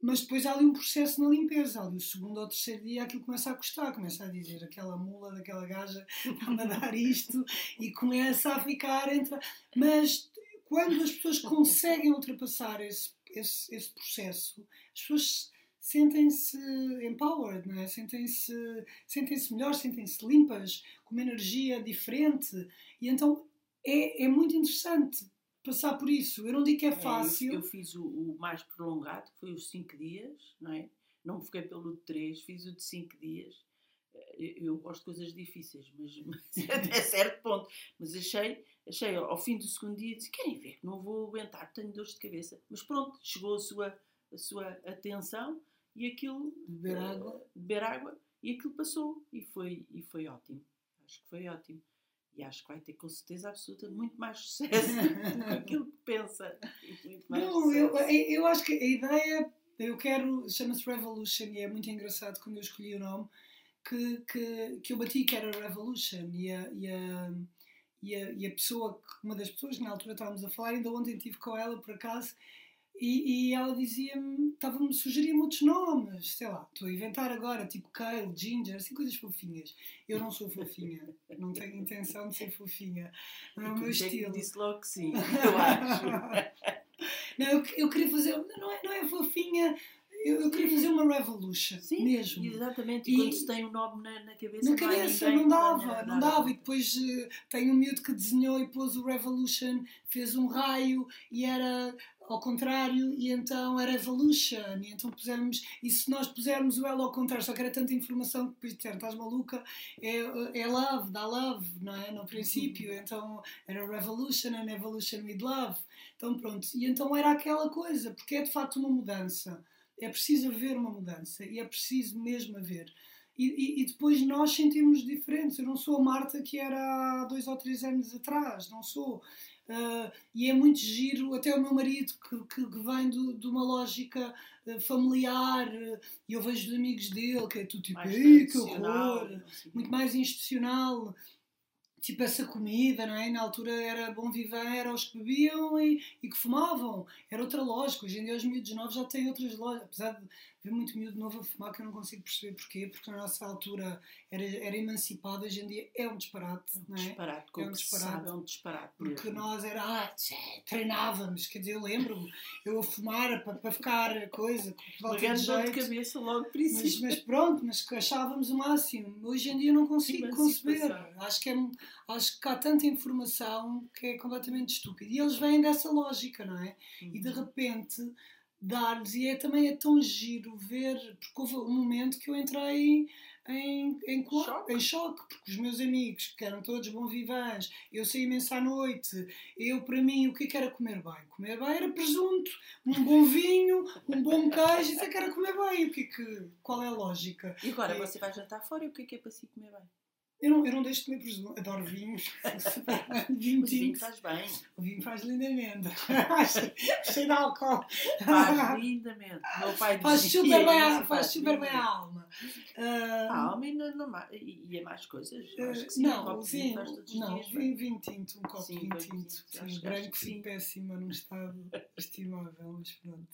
mas depois há ali um processo na limpeza, ali o segundo ou terceiro dia aquilo começa a custar, começa a dizer aquela mula daquela gaja está-me a dar isto e começa a ficar entre. Mas quando as pessoas conseguem ultrapassar esse, esse, esse processo, as pessoas sentem-se empowered, é? sentem-se sentem -se melhor, sentem-se limpas, com uma energia diferente. E então é, é muito interessante passar por isso. Eu não digo que é fácil. É, eu, eu, fiz o, o, mais prolongado, que foi os 5 dias, não é? Não fiquei pelo de 3, fiz o de 5 dias. Eh, eu, eu, gosto de coisas difíceis, mas, mas até certo ponto. Mas achei, achei ao fim do segundo dia, disse: querem ver não vou aguentar, tenho dores de cabeça. Mas pronto, chegou a sua, a sua atenção e aquilo. Beber eh, água. Beber água e aquilo passou e foi, e foi ótimo. Acho que foi ótimo. E acho que vai ter com certeza absoluta muito mais sucesso do que aquilo que pensa. Não, eu, eu acho que a ideia, eu quero, chama-se Revolution e é muito engraçado quando eu escolhi o nome, que, que, que eu bati que era Revolution e a, e a, e a, e a pessoa, uma das pessoas que na altura estávamos a falar, ainda ontem estive com ela por acaso e, e ela dizia-me, estava-me sugerir muitos nomes, sei lá, estou a inventar agora, tipo Kale, Ginger, assim coisas fofinhas. Eu não sou fofinha, não tenho intenção de ser fofinha, não é o meu estilo. Que disse logo que sim, eu acho. não, eu, eu, queria fazer, não é, não é fofinha, eu, eu, queria fazer uma revolution Sim, mesmo. Exatamente, e, quando se tem o um nome na, na, cabeça. Na cabeça, não, dava, não dava. E depois uh, tem um miúdo que desenhou e pôs o Revolution, fez um raio e era ao contrário, e então era Evolution, e então pusermos, e se nós pusermos o L ao contrário, só que era tanta informação que depois disseram, estás maluca, é, é love, dá love, não é? No princípio, uhum. então era Revolution and Evolution with Love. Então pronto, e então era aquela coisa, porque é de facto uma mudança. É preciso haver uma mudança, e é preciso mesmo haver. E, e, e, depois nós sentimos diferentes. Eu não sou a Marta que era há dois ou três anos atrás, não sou. Uh, e é muito giro, até o meu marido que, que, que vem do, de uma lógica uh, familiar, uh, e eu vejo os amigos dele, que é tudo tipo, que horror, muito mais institucional tipo essa comida, não é? Na altura era bom viver, era os que bebiam e, e, que fumavam. Era outra lógica. Hoje em dia os miúdos novos já têm outras lojas. Apesar de ver muito miúdo novo a fumar, que eu não consigo perceber porquê, porque na nossa altura era, era emancipado, hoje em dia é um disparate, não é? Disparate, é um disparate. é um disparate porque nós era, ah, treinávamos, quer dizer, eu lembro eu a fumar para, para ficar coisa, com de, de cabeça logo mas, mas pronto, mas achávamos o máximo. Hoje em dia não consigo conceber. Acho que, é, acho que há tanta informação que é completamente estúpido. E eles vêm dessa lógica, não é? Uhum. E de uhum. repente dar-lhes. E é, também é tão giro ver, porque houve um momento que eu entrei em, em, choque. em choque, porque os meus amigos, que eram todos bom vivãs, eu saí imenso à noite, eu, para mim, o que, é que era comer bem? Comer bem era presunto, um bom vinho, um bom queijo, isso é que era comer bem. O que, é que qual é a lógica? E agora é, você vai jantar fora e o que é que é para si comer bem? Eu não, eu não deixo de comer presunto. Adoro vinhos. vinho, Mas vinho faz bem. O vinho faz lindamente. Cheio de álcool. Faz lindamente. Meu pai faz super bem, a, faz super bem a alma. Uh, a alma e, não, não, e, é mais coisas? Acho que sim. Não, um sim, não, vinho, vinho tinto. Um copo de vinho tinto. Sim, branco, sim, péssimo, num estado estimável. Mas pronto.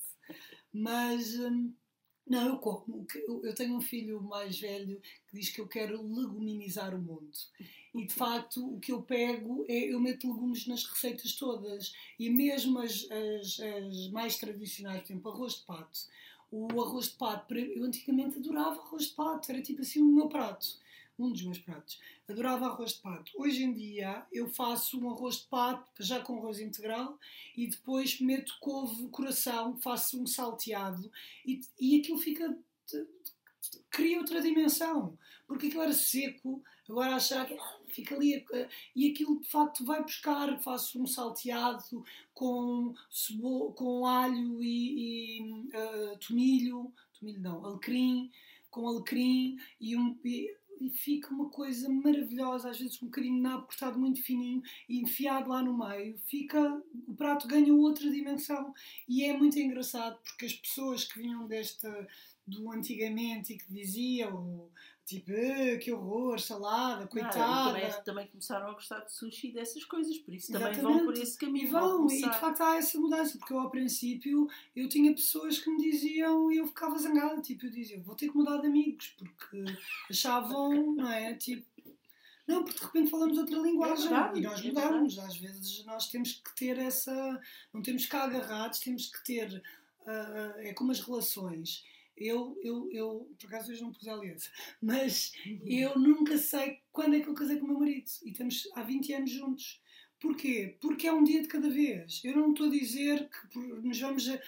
Mas... Hum, não, eu como. Eu tenho um filho mais velho que diz que eu quero leguminizar o mundo. E de facto, o que eu pego é eu meto legumes nas receitas todas. E mesmo as, as, as mais tradicionais, por exemplo, arroz de pato. O arroz de pato, eu antigamente adorava arroz de pato, era tipo assim o meu prato um dos meus pratos. Adorava arroz de pato. Hoje em dia eu faço um arroz de pato já com arroz integral e depois meto couve, coração, faço um salteado e, e aquilo fica. cria outra dimensão. Porque aquilo era seco, agora achar que fica ali. E aquilo de facto vai buscar. Faço um salteado com, com alho e, e uh, tomilho, tomilho não, alecrim, com alecrim e um. E, e fica uma coisa maravilhosa, às vezes um bocadinho nabo cortado muito fininho e enfiado lá no meio, fica, o prato ganha outra dimensão. E é muito engraçado porque as pessoas que vinham desta do antigamente e que diziam Tipo, ah, que horror, salada, coitada. Não, também, também, começaram a gostar de sushi e dessas coisas, por isso Exatamente. também vão por esse caminho. E vão, e de facto há essa mudança, porque eu ao princípio eu tinha pessoas que me diziam e eu ficava zangada, tipo, eu dizia, vou ter que mudar de amigos, porque achavam, não é? Tipo, Não, porque de repente falamos outra linguagem É verdade, e nós é mudamos. Às vezes nós temos que ter essa. Não temos que agarrados, temos que ter. ah, é como as relações. Eu, eu, eu, por acaso hoje não pus a aliança, mas eu nunca sei quando é que eu casei com o meu marido e estamos há 20 anos juntos. Porquê? Porque é um dia de cada vez. Eu não estou a dizer que nos vamos a.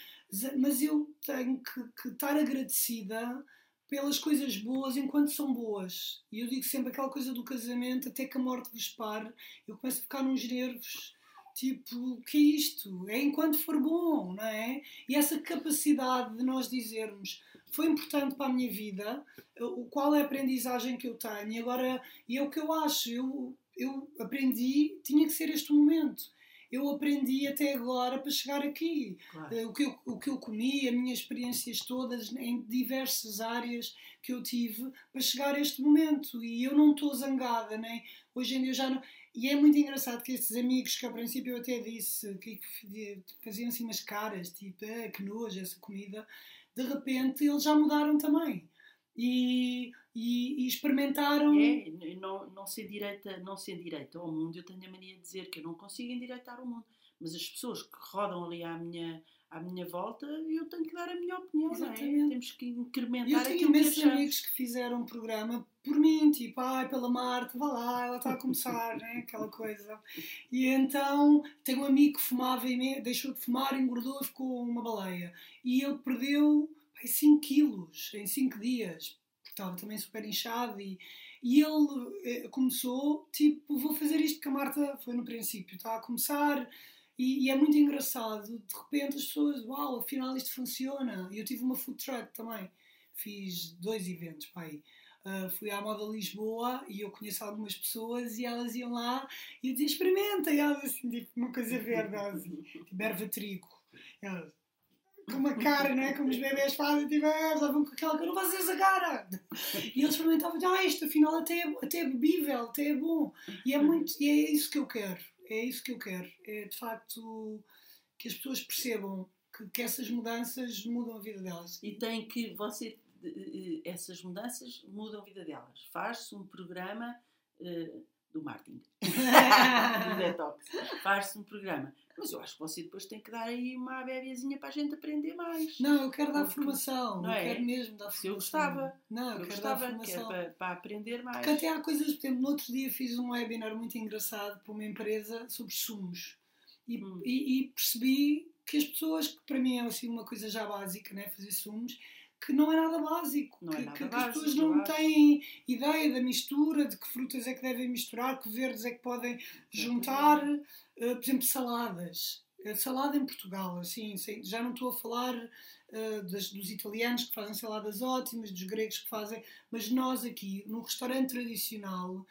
Mas eu tenho que, que estar agradecida pelas coisas boas enquanto são boas. E eu digo sempre aquela coisa do casamento, até que a morte vos pare, eu começo a ficar nos nervos. Tipo, que é isto? É enquanto for bom, não é? E essa capacidade de nós dizermos foi importante para a minha vida, o qual é a aprendizagem que eu tenho, e agora, e é o que eu acho, eu, eu aprendi, tinha que ser este momento. Eu aprendi até agora para chegar aqui. Claro. Eh, O que, eu, o que eu comi, as minhas experiências todas em diversas áreas que eu tive para chegar a este momento. E eu não estou zangada, nem hoje em dia eu já não. E é muito engraçado que estes amigos que ao princípio eu até disse que que faziam assim umas caras, tipo, ah, que nojo essa comida, de repente eles já mudaram também. E, e, e experimentaram. É, não, não ser direita, não ser direita ao mundo, eu tenho a mania de dizer que eu não consigo endireitar o mundo. Mas as pessoas que rodam ali à minha, à minha volta, eu tenho que dar a minha opinião, é? Exatamente. Temos que eu incrementar tenho aquilo que imensos achamos. amigos que fizeram um programa por mim, tipo, ai, pela Marta, vá lá, ela está a começar, né? aquela coisa. E então, tenho um amigo que fumava, deixou de fumar, engordou, ficou uma baleia. E ele perdeu 5 quilos em 5 dias, estava também super inchado. E, e ele eh, começou, tipo, vou fazer isto que a Marta foi no princípio, está a começar. E, e é muito engraçado, de repente as pessoas, uau, afinal isto funciona. Eu tive uma food truck também fiz dois eventos para aí. Uh, fui à Moda Lisboa e eu conheço algumas pessoas e elas iam lá e eu dizia experimenta e elas assim, tipo, uma coisa verde, assim, tipo erva trigo. Elas, com uma cara, não é? Como os bebês fazem, tipo, ah, estavam com aquela cara, não fazes essa cara. E eles experimentavam, ah, isto afinal até é, até é bebível, até é bom. E é muito, e é isso que eu quero, é isso que eu quero. É de facto que as pessoas percebam que, que essas mudanças mudam a vida delas. E tem que você eh, eh, essas mudanças mudam a vida delas. Faz-se um programa eh, do marketing, do detox. Faz-se um programa. Mas eu acho que você depois tem que dar aí uma bebezinha para a gente aprender mais. Não, eu quero dar Porque- formação. não eu é? quero mesmo dar Se eu formação. gostava. Não, eu, eu quero gostava dar formação. para, para aprender mais. Porque até há coisas, por exemplo, no outro dia fiz um webinar muito engraçado para uma empresa sobre sumos. E, Hum. e- e percebi que as pessoas, que para mim é assim uma coisa já básica, né, fazer sumos, que não é nada básico. Não é que, nada que- que básico, as pessoas não têm ideia da mistura, de que frutas é que devem misturar, que verdes é que podem juntar. Uh, por exemplo, saladas. A salada em Portugal, assim, já não estou a falar uh, das- dos italianos que fazem saladas ótimas, dos gregos que fazem, mas nós aqui, num restaurante tradicional,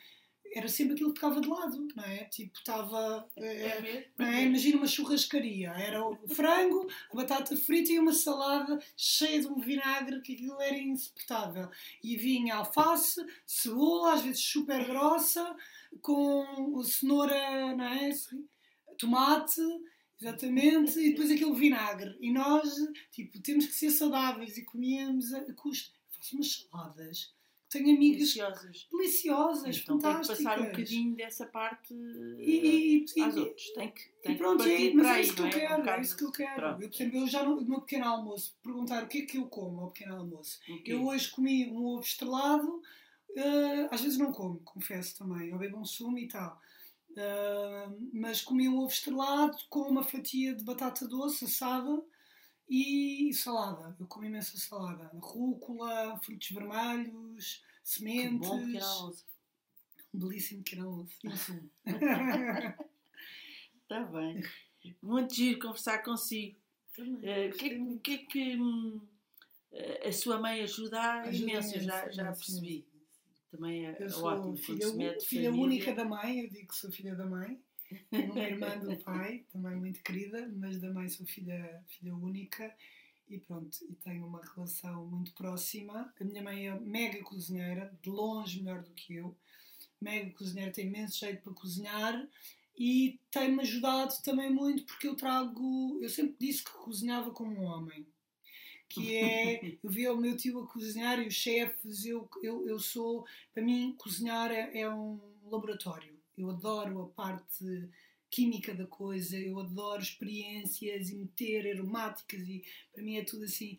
era sempre aquilo que ficava de lado, não é? Tipo, estava. É eh, mesmo? não é? Imagina uma churrascaria, era o frango, a batata frita e uma salada cheia de um vinagre que aquilo era insuportável. E vinha alface, cebola, às vezes super grossa, com cenoura, não é? Tomate, exatamente, e depois aquele vinagre. E nós, tipo, temos que ser saudáveis e comíamos a custo. Faço umas saladas. Tenho amigas Deliciosas. deliciosas, Então tem que fantásticas. passar um bocadinho dessa parte E, e, às e- outros. Tem que, tem pronto, que é, mas para é aí, isso que eu é? Quero, é bocado- isso que eu quero. Pronto. Eu, por exemplo, eu já no, no meu pequeno almoço, perguntar o que é que eu como ao pequeno almoço. Ok. Eu hoje comi um ovo estrelado, eh, às vezes não como, confesso também, eu bebo um sumo e tal. Eh, mas comi um ovo estrelado com uma fatia de batata doce assada e salada. Eu comi imensa salada. Rúcula, frutos vermelhos, Que sementes. bom pequeno almoço. Um belíssimo. E um sumo. Está bem. Muito giro conversar consigo. Eh, O que, é que- que é que eh, a sua mãe ajuda Ajuda imenso? Já, já percebi. Também é Eu sou ótimo quando filha, filha única da mãe, eu digo que sou filha da mãe. Tenho uma irmã do pai, também muito querida, mas da mãe sou filha, filha única e pronto, e tenho uma relação muito próxima. A minha mãe é mega cozinheira, de longe melhor do que eu. Mega cozinheira, tem imenso jeito para cozinhar e tem-me ajudado também muito porque eu trago. Eu sempre disse que cozinhava como um homem. Que é, eu via o meu tio a cozinhar e os chefes, eu, eu, eu sou, para mim, cozinhar é, é um, um laboratório. Eu adoro a parte química da coisa, eu adoro experiências e meter aromáticas e para mim é tudo assim.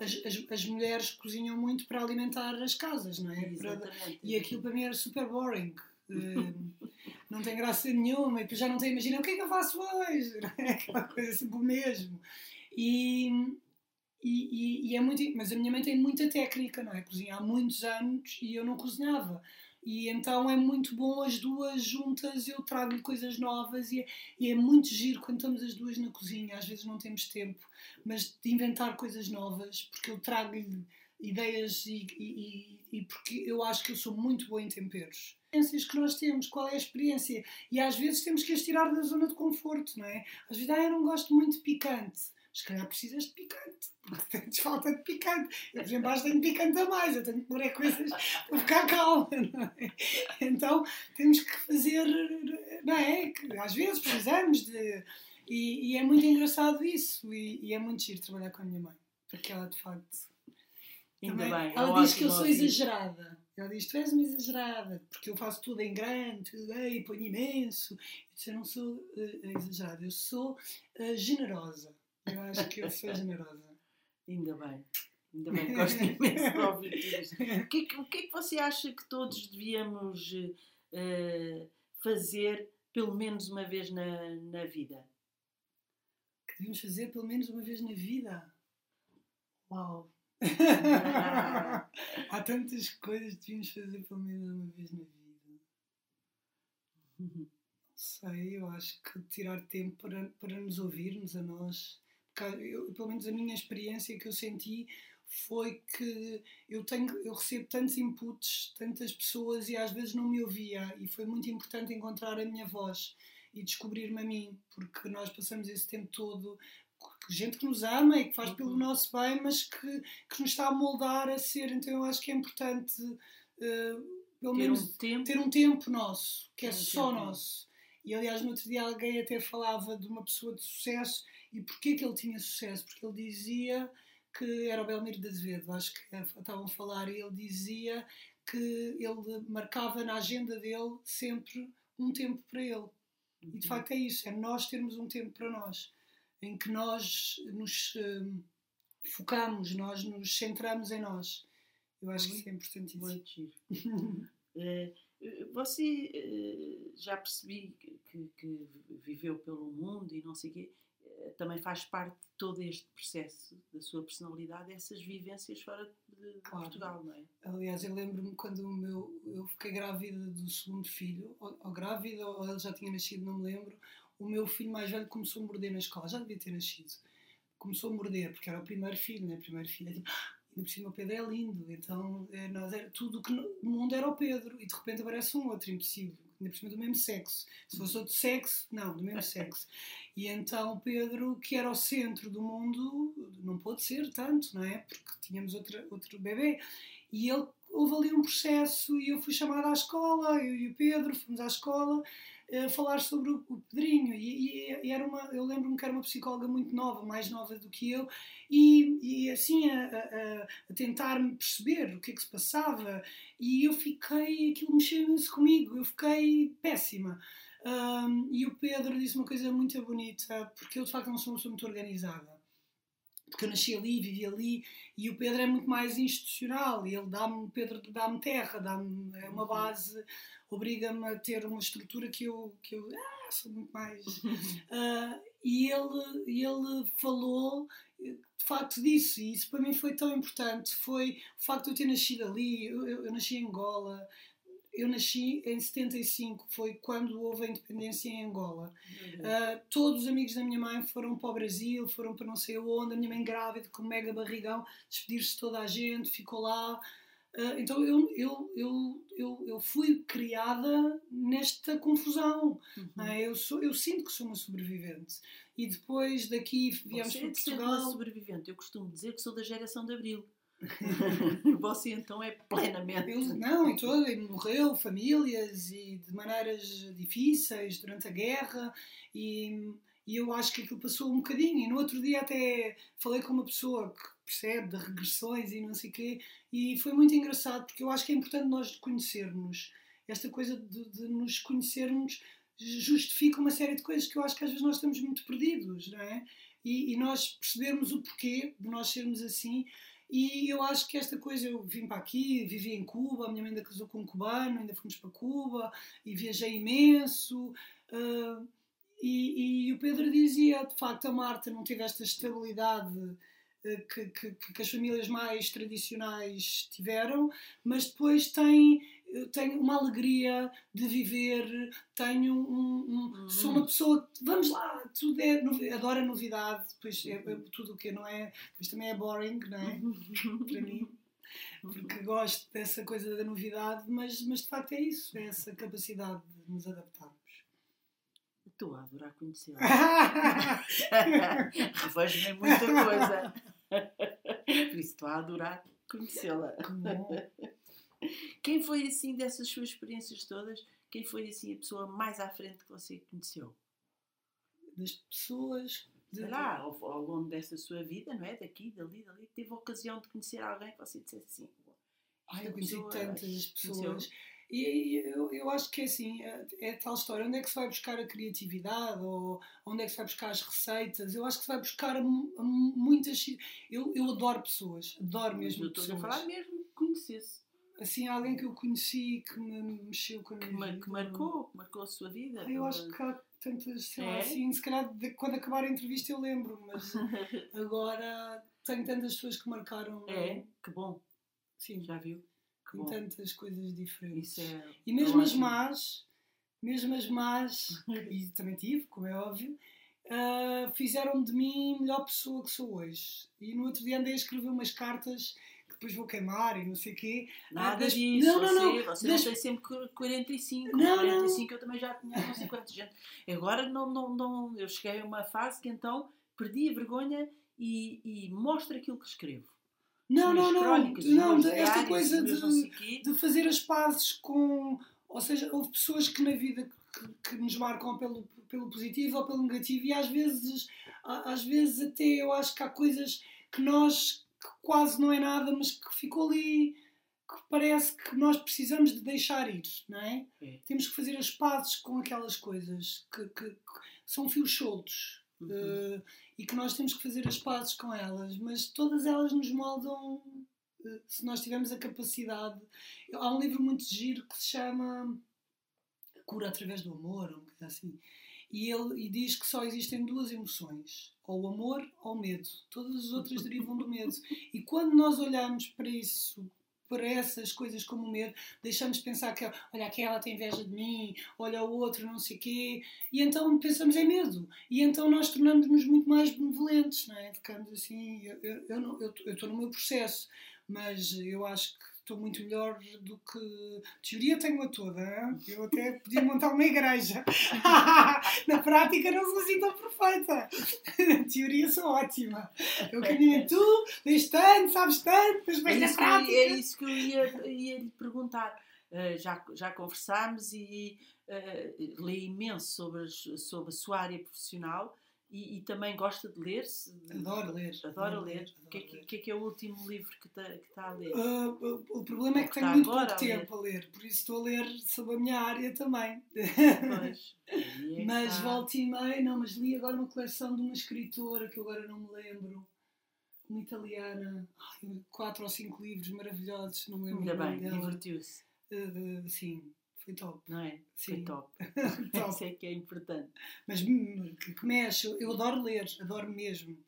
As, as, as mulheres cozinham muito para alimentar as casas, não é? Para, e aquilo para mim era super boring. Uh, não tem graça nenhuma e depois já não tem imagina o que é que eu faço hoje é aquela coisa sempre o mesmo e, e, e, é muito mas a minha mãe tem muita técnica não é cozinha há muitos anos e eu não cozinhava e então é muito bom as duas juntas, eu trago-lhe coisas novas e é, e é, muito giro quando estamos as duas na cozinha. Às vezes não temos tempo, mas de inventar coisas novas, porque eu trago-lhe ideias e, e, e, porque eu acho que eu sou muito boa em temperos. Experiências que nós temos, qual é a experiência? E às vezes temos que as tirar da zona de conforto, não é? Às vezes, ah, eu não gosto muito de picante se calhar precisas de picante, porque tens falta de picante. Eu, por exemplo, tenho picante a mais, eu tenho que pôr é coisas para ficar calma, não é? Então temos que fazer, não é? Que às vezes precisamos de. E, e é muito engraçado isso, e, e, é muito giro trabalhar com a minha mãe, porque ela de facto. Ainda também, bem, ela diz que eu sou exagerada. Ela diz: Tu és uma exagerada, porque eu faço tudo em grande, tudo bem, ponho imenso. Eu disse: Eu não sou uh, exagerada, eu sou uh, generosa. Eu acho que eu sou generosa. Ainda bem. Ainda bem, gosto imenso de ouvir tudo O que, é o que é que você acha que todos devíamos uh, fazer pelo menos uma vez na, na vida? Que devíamos fazer pelo menos uma vez na vida? Uau! Há tantas coisas que devíamos fazer pelo menos uma vez na vida. Não sei, eu acho que tirar tempo para, para nos ouvirmos a nós eu, pelo menos a minha experiência que eu senti foi que eu tenho eu recebo tantos inputs, tantas pessoas e às vezes não me ouvia e foi muito importante encontrar a minha voz e descobrir-me a mim, porque nós passamos esse tempo todo gente que nos ama e que faz pelo uhum. nosso bem, mas que, que nos está a moldar a ser, então eu acho que é importante uh, pelo ter menos um tempo, ter um tempo nosso, que é só nosso. E aliás, no outro dia alguém até falava de uma pessoa de sucesso e porquê que ele tinha sucesso? Porque ele dizia que era o Belmiro de Azevedo, acho que estavam a falar, e ele dizia que ele marcava na agenda dele sempre um tempo para ele. E de uhum. facto é isso, é nós termos um tempo para nós, em que nós nos um, focamos, nós nos centramos em nós. Eu acho que isso é importantíssimo. Muito giro. Eh, você eh, já percebi que, que, viveu pelo mundo e não sei o quê também faz parte de todo este processo da sua personalidade, essas vivências fora de, claro. Portugal, não é? Aliás, eu lembro-me quando o meu, eu fiquei grávida do segundo filho, ou, ou, grávida, ou ele já tinha nascido, não me lembro. O meu filho mais velho começou a morder na escola, já devia ter nascido. Começou a morder, porque era o primeiro filho, né? Primeiro filho é tipo, ah, ainda por cima o Pedro é lindo, então é, nós era, tudo que no mundo era o Pedro, e de repente aparece um outro impossível ainda por cima do mesmo sexo. Se fosse outro sexo, não, do mesmo sexo. E então Pedro, que era o centro do mundo, não pôde ser tanto, não é? Porque tínhamos outra, outro bebê. E ele, houve ali um processo e eu fui chamada à escola, eu e o Pedro fomos à escola a falar sobre o, Pedrinho. E, e, e, era uma eu lembro-me que era uma psicóloga muito nova mais nova do que eu e, e assim a, a, a tentar perceber o que é que se passava e eu fiquei aquilo mexeu imenso comigo eu fiquei péssima. Um, e o Pedro disse uma coisa muito bonita porque eu de facto não sou uma pessoa muito organizada porque eu nasci ali, vivi ali, e o Pedro é muito mais institucional, ele dá-me, Pedro dá-me terra, dá-me é uma uhum. base obriga-me a ter uma estrutura que eu, que eu ah, sou muito mais. Uh, e ele, ele falou de facto disso, e isso para mim foi tão importante. Foi o facto de eu ter nascido ali, eu, eu, eu nasci em Angola. Eu nasci em 75, foi quando houve a independência em Angola. Uh, todos os amigos da minha mãe foram para o Brasil, foram para não sei onde. A minha mãe grávida, com um mega barrigão, despedir-se de toda a gente, ficou lá. Uh, então eu, eu, eu, eu, eu fui criada nesta confusão. Uhum. É? Eu, sou, eu sinto que sou uma sobrevivente. E depois daqui viemos Você para é Portugal. Uma sobrevivente. Eu costumo dizer que sou da geração de Abril. Você então é plenamente. Eu, não, e todo, e morreu famílias e de maneiras difíceis durante a guerra e, e eu acho que aquilo passou um bocadinho. E no outro dia até falei com uma pessoa que percebe, de regressões e não sei o quê. E foi muito engraçado porque eu acho que é importante nós conhecermos esta coisa de, de nos conhecermos justifica uma série de coisas que eu acho que às vezes nós estamos muito perdidos, não é? E, e nós percebermos o porquê de nós sermos assim. E eu acho que esta coisa, eu vim para aqui, vivi em Cuba, a minha mãe ainda casou com um cubano, ainda fomos para Cuba e viajei imenso. Uh, e, e, o Pedro dizia, de facto, a Marta não teve esta estabilidade uh, que, que, que, as famílias mais tradicionais tiveram, mas depois tem tenho uma alegria de viver, tenho um, um sou uma pessoa, vamos lá, tudo é, adoro a novidade, pois é, é tudo o que não é, mas também é boring, não é? Para mim, porque gosto dessa coisa da novidade, mas, mas de facto é isso, é essa capacidade de nos adaptarmos. Estou a adorar conhecê-la. Revejo-me muita coisa. Por isso estou a adorar conhecê-la. Quem foi assim dessas suas experiências todas? Quem foi assim a pessoa mais à frente que você conheceu? Das pessoas. De... Sei lá, ao, ao, longo dessa sua vida, não é? Daqui, dali, dali, teve a ocasião de conhecer alguém que você dissesse assim. Ai, eu conheci tantas pessoas. E eu, eu acho que é assim, é, é, tal história, onde é que se vai buscar a criatividade ou onde é que se vai buscar as receitas? Eu acho que se vai buscar muitas... Eu, eu adoro pessoas, adoro mesmo eu pessoas. estou a falar mesmo que conhecesse assim, alguém que eu conheci que me mexeu com a minha que, vida. Que marcou, marcou a sua vida. Eu acho que há tantas, sei é? lá, assim, se calhar de, quando acabar a entrevista eu lembro, mas agora tenho tantas pessoas que marcaram. É, que bom. Sim. Já viu? Que bom. tantas coisas diferentes. É e mesmo as más, mesmo as más, e também tive, como é óbvio, uh, fizeram de mim a melhor pessoa que sou hoje. E no outro dia andei a escrever umas cartas depois vou queimar e não sei o quê. Nada das... disso. Não, não, não. Você, você das... não tem sempre 45. Não, 45 não. eu também já tinha não sei quantos gente. Agora não, não, não. Eu cheguei a uma fase que então perdi a vergonha e, e mostro aquilo que escrevo. Não, não, não. Não, esta coisa de, de fazer as pazes com. Ou seja, houve pessoas que na vida que, que nos marcam pelo, pelo positivo ou pelo negativo e às vezes, às vezes até eu acho que há coisas que nós que quase não é nada, mas que ficou ali, que parece que nós precisamos de deixar ir, não é? é. Temos que fazer as pazes com aquelas coisas que, que, que são fios soltos uhum. uh, e que nós temos que fazer as pazes com elas, mas todas elas nos moldam uh, se nós tivermos a capacidade. Há um livro muito giro que se chama Cura através do amor, um assim. E ele e diz que só existem duas emoções, ou o amor ou o medo. Todas as outras derivam do medo. E quando nós olhamos para isso, para essas coisas como o medo, deixamos de pensar que, olha, aquela tem inveja de mim, olha o outro, não sei quê, e então pensamos em medo. E então nós tornamos-nos muito mais benevolentes, não é? Ficamos assim, eu estou no meu processo, mas eu acho que estou muito melhor do que. Teoria tenho-a toda. Hein? Eu até podia montar uma igreja. Na prática não sou assim tão perfeita. Na teoria sou ótima. Eu caminho em tu, lês tanto, sabes tanto, mas bem é, prática. é isso que eu ia, ia lhe perguntar. Uh, já, já conversámos e uh, li imenso sobre, sobre a sua área profissional e, e, também gosta de ler? -se? Adoro ler. Adoro ler. O que, é que, que, é o último livro que está, que está a ler? Uh, o, problema é que tenho muito pouco a tempo a ler, por isso estou a ler sobre a minha área também. Pois. É mas volto e meio, não, mas li agora uma coleção de uma escritora que eu agora não me lembro. Uma italiana, ai, quatro ou cinco livros maravilhosos, não me lembro. Ainda bem, divertiu-se. Uh, sim, foi top. Não é? Sim. Foi top. top. Isso é que é importante. Mas hum, que, que mexe, eu adoro ler, adoro mesmo.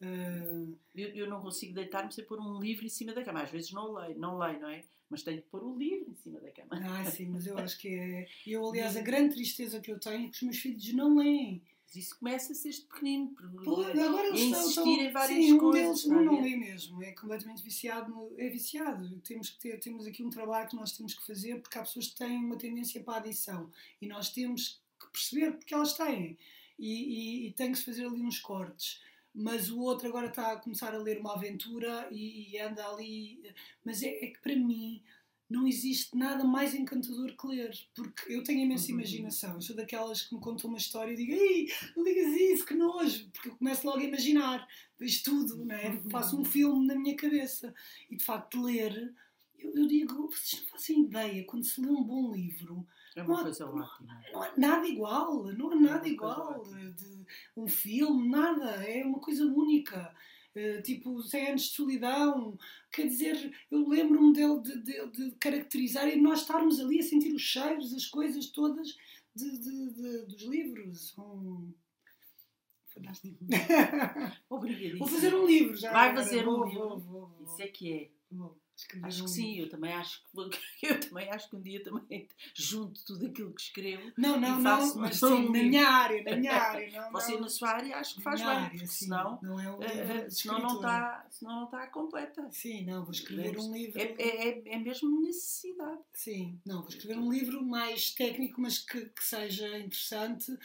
Uh... Eu, eu, não consigo deitar-me sem pôr um livro em cima da cama. Às vezes não leio, não leio, não é? Mas tenho que pôr o livro em cima da cama. Ah, sim, mas eu acho que é. Eu, aliás, a grande tristeza que eu tenho é que os meus filhos não leem. Mas isso começa a ser pequenino. Pô, agora eles insistir estão, em várias sim, coisas. Um deles não, não lê mesmo, é completamente viciado. No, é viciado. Temos, que ter, temos aqui um trabalho que nós temos que fazer porque há pessoas que têm uma tendência para a adição e nós temos que perceber porque elas têm. E, e, e tem que se fazer ali uns cortes mas o outro agora está a começar a ler uma aventura e, e anda ali. Mas é, é, que para mim não existe nada mais encantador que ler, porque eu tenho imensa uhum. imaginação. Eu sou daquelas que me contam uma história e digo, ei, não digas isso, que nojo, porque eu começo logo a imaginar, vejo tudo, né? faço um filme na minha cabeça. E de facto, ler eu, eu digo, vocês não fazem ideia, quando se lê um bom livro, é uma coisa não, ótima. Não há nada igual, não há nada é igual de um filme, nada, é uma coisa única. Uh, tipo 100 anos de solidão, quer dizer, eu lembro-me dele de, de, de, caracterizar e nós estarmos ali a sentir os cheiros, as coisas todas de, dos livros. São fantástico. Obrigadíssimo. Vou fazer um livro já. Vai fazer um livro. Vou, vou, vou. Isso é que é. Acho que sim, eu também acho que eu também acho que um dia também junto tudo aquilo que escrevo. Não, não, não, mas sim, na minha área, na minha área. Não, Você não. na sua área acho que faz bem, área, senão não é um uh, senão não está, senão não está completa. Sim, não, vou escrever um livro. É, é, é mesmo necessidade. Sim, não, vou escrever um livro mais técnico, mas que, que seja interessante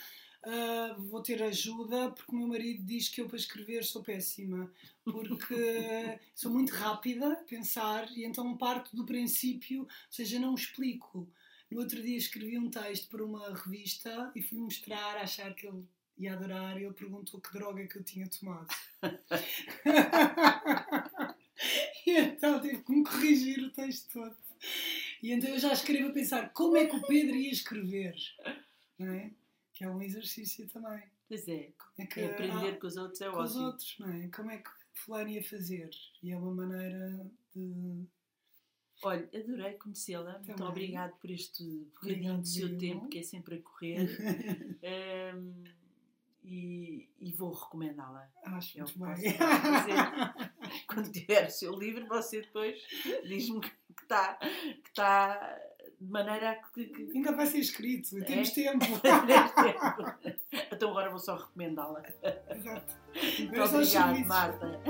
Uh, vou ter ajuda porque o meu marido diz que eu para escrever sou péssima porque sou muito rápida a pensar e então parto do princípio, ou seja, não explico. No outro dia escrevi um texto para uma revista e fui mostrar, achar que ele ia adorar e ele perguntou que droga que eu tinha tomado. e então tive que me corrigir o texto todo. E então eu já escrevo a pensar como é que o Pedro ia escrever, não é? Que é um exercício também. Pois é, é que, aprender com os outros é com ótimo. Com os outros, não é? Como é que fulano ia fazer? E é uma maneira de... Olha, adorei conhecê-la. Muito obrigado por este bocadinho do seu tempo, que é sempre a correr. um, e, e, vou recomendá-la. Acho é muito bem. Quando tiver o seu livro, você depois diz-me que está que tá de maneira que, que... Ainda vai ser escrito, é? temos tempo. então agora vou só recomendá-la. Exato. Muito obrigada, Marta.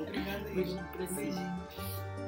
Obrigada. Beijinho para si.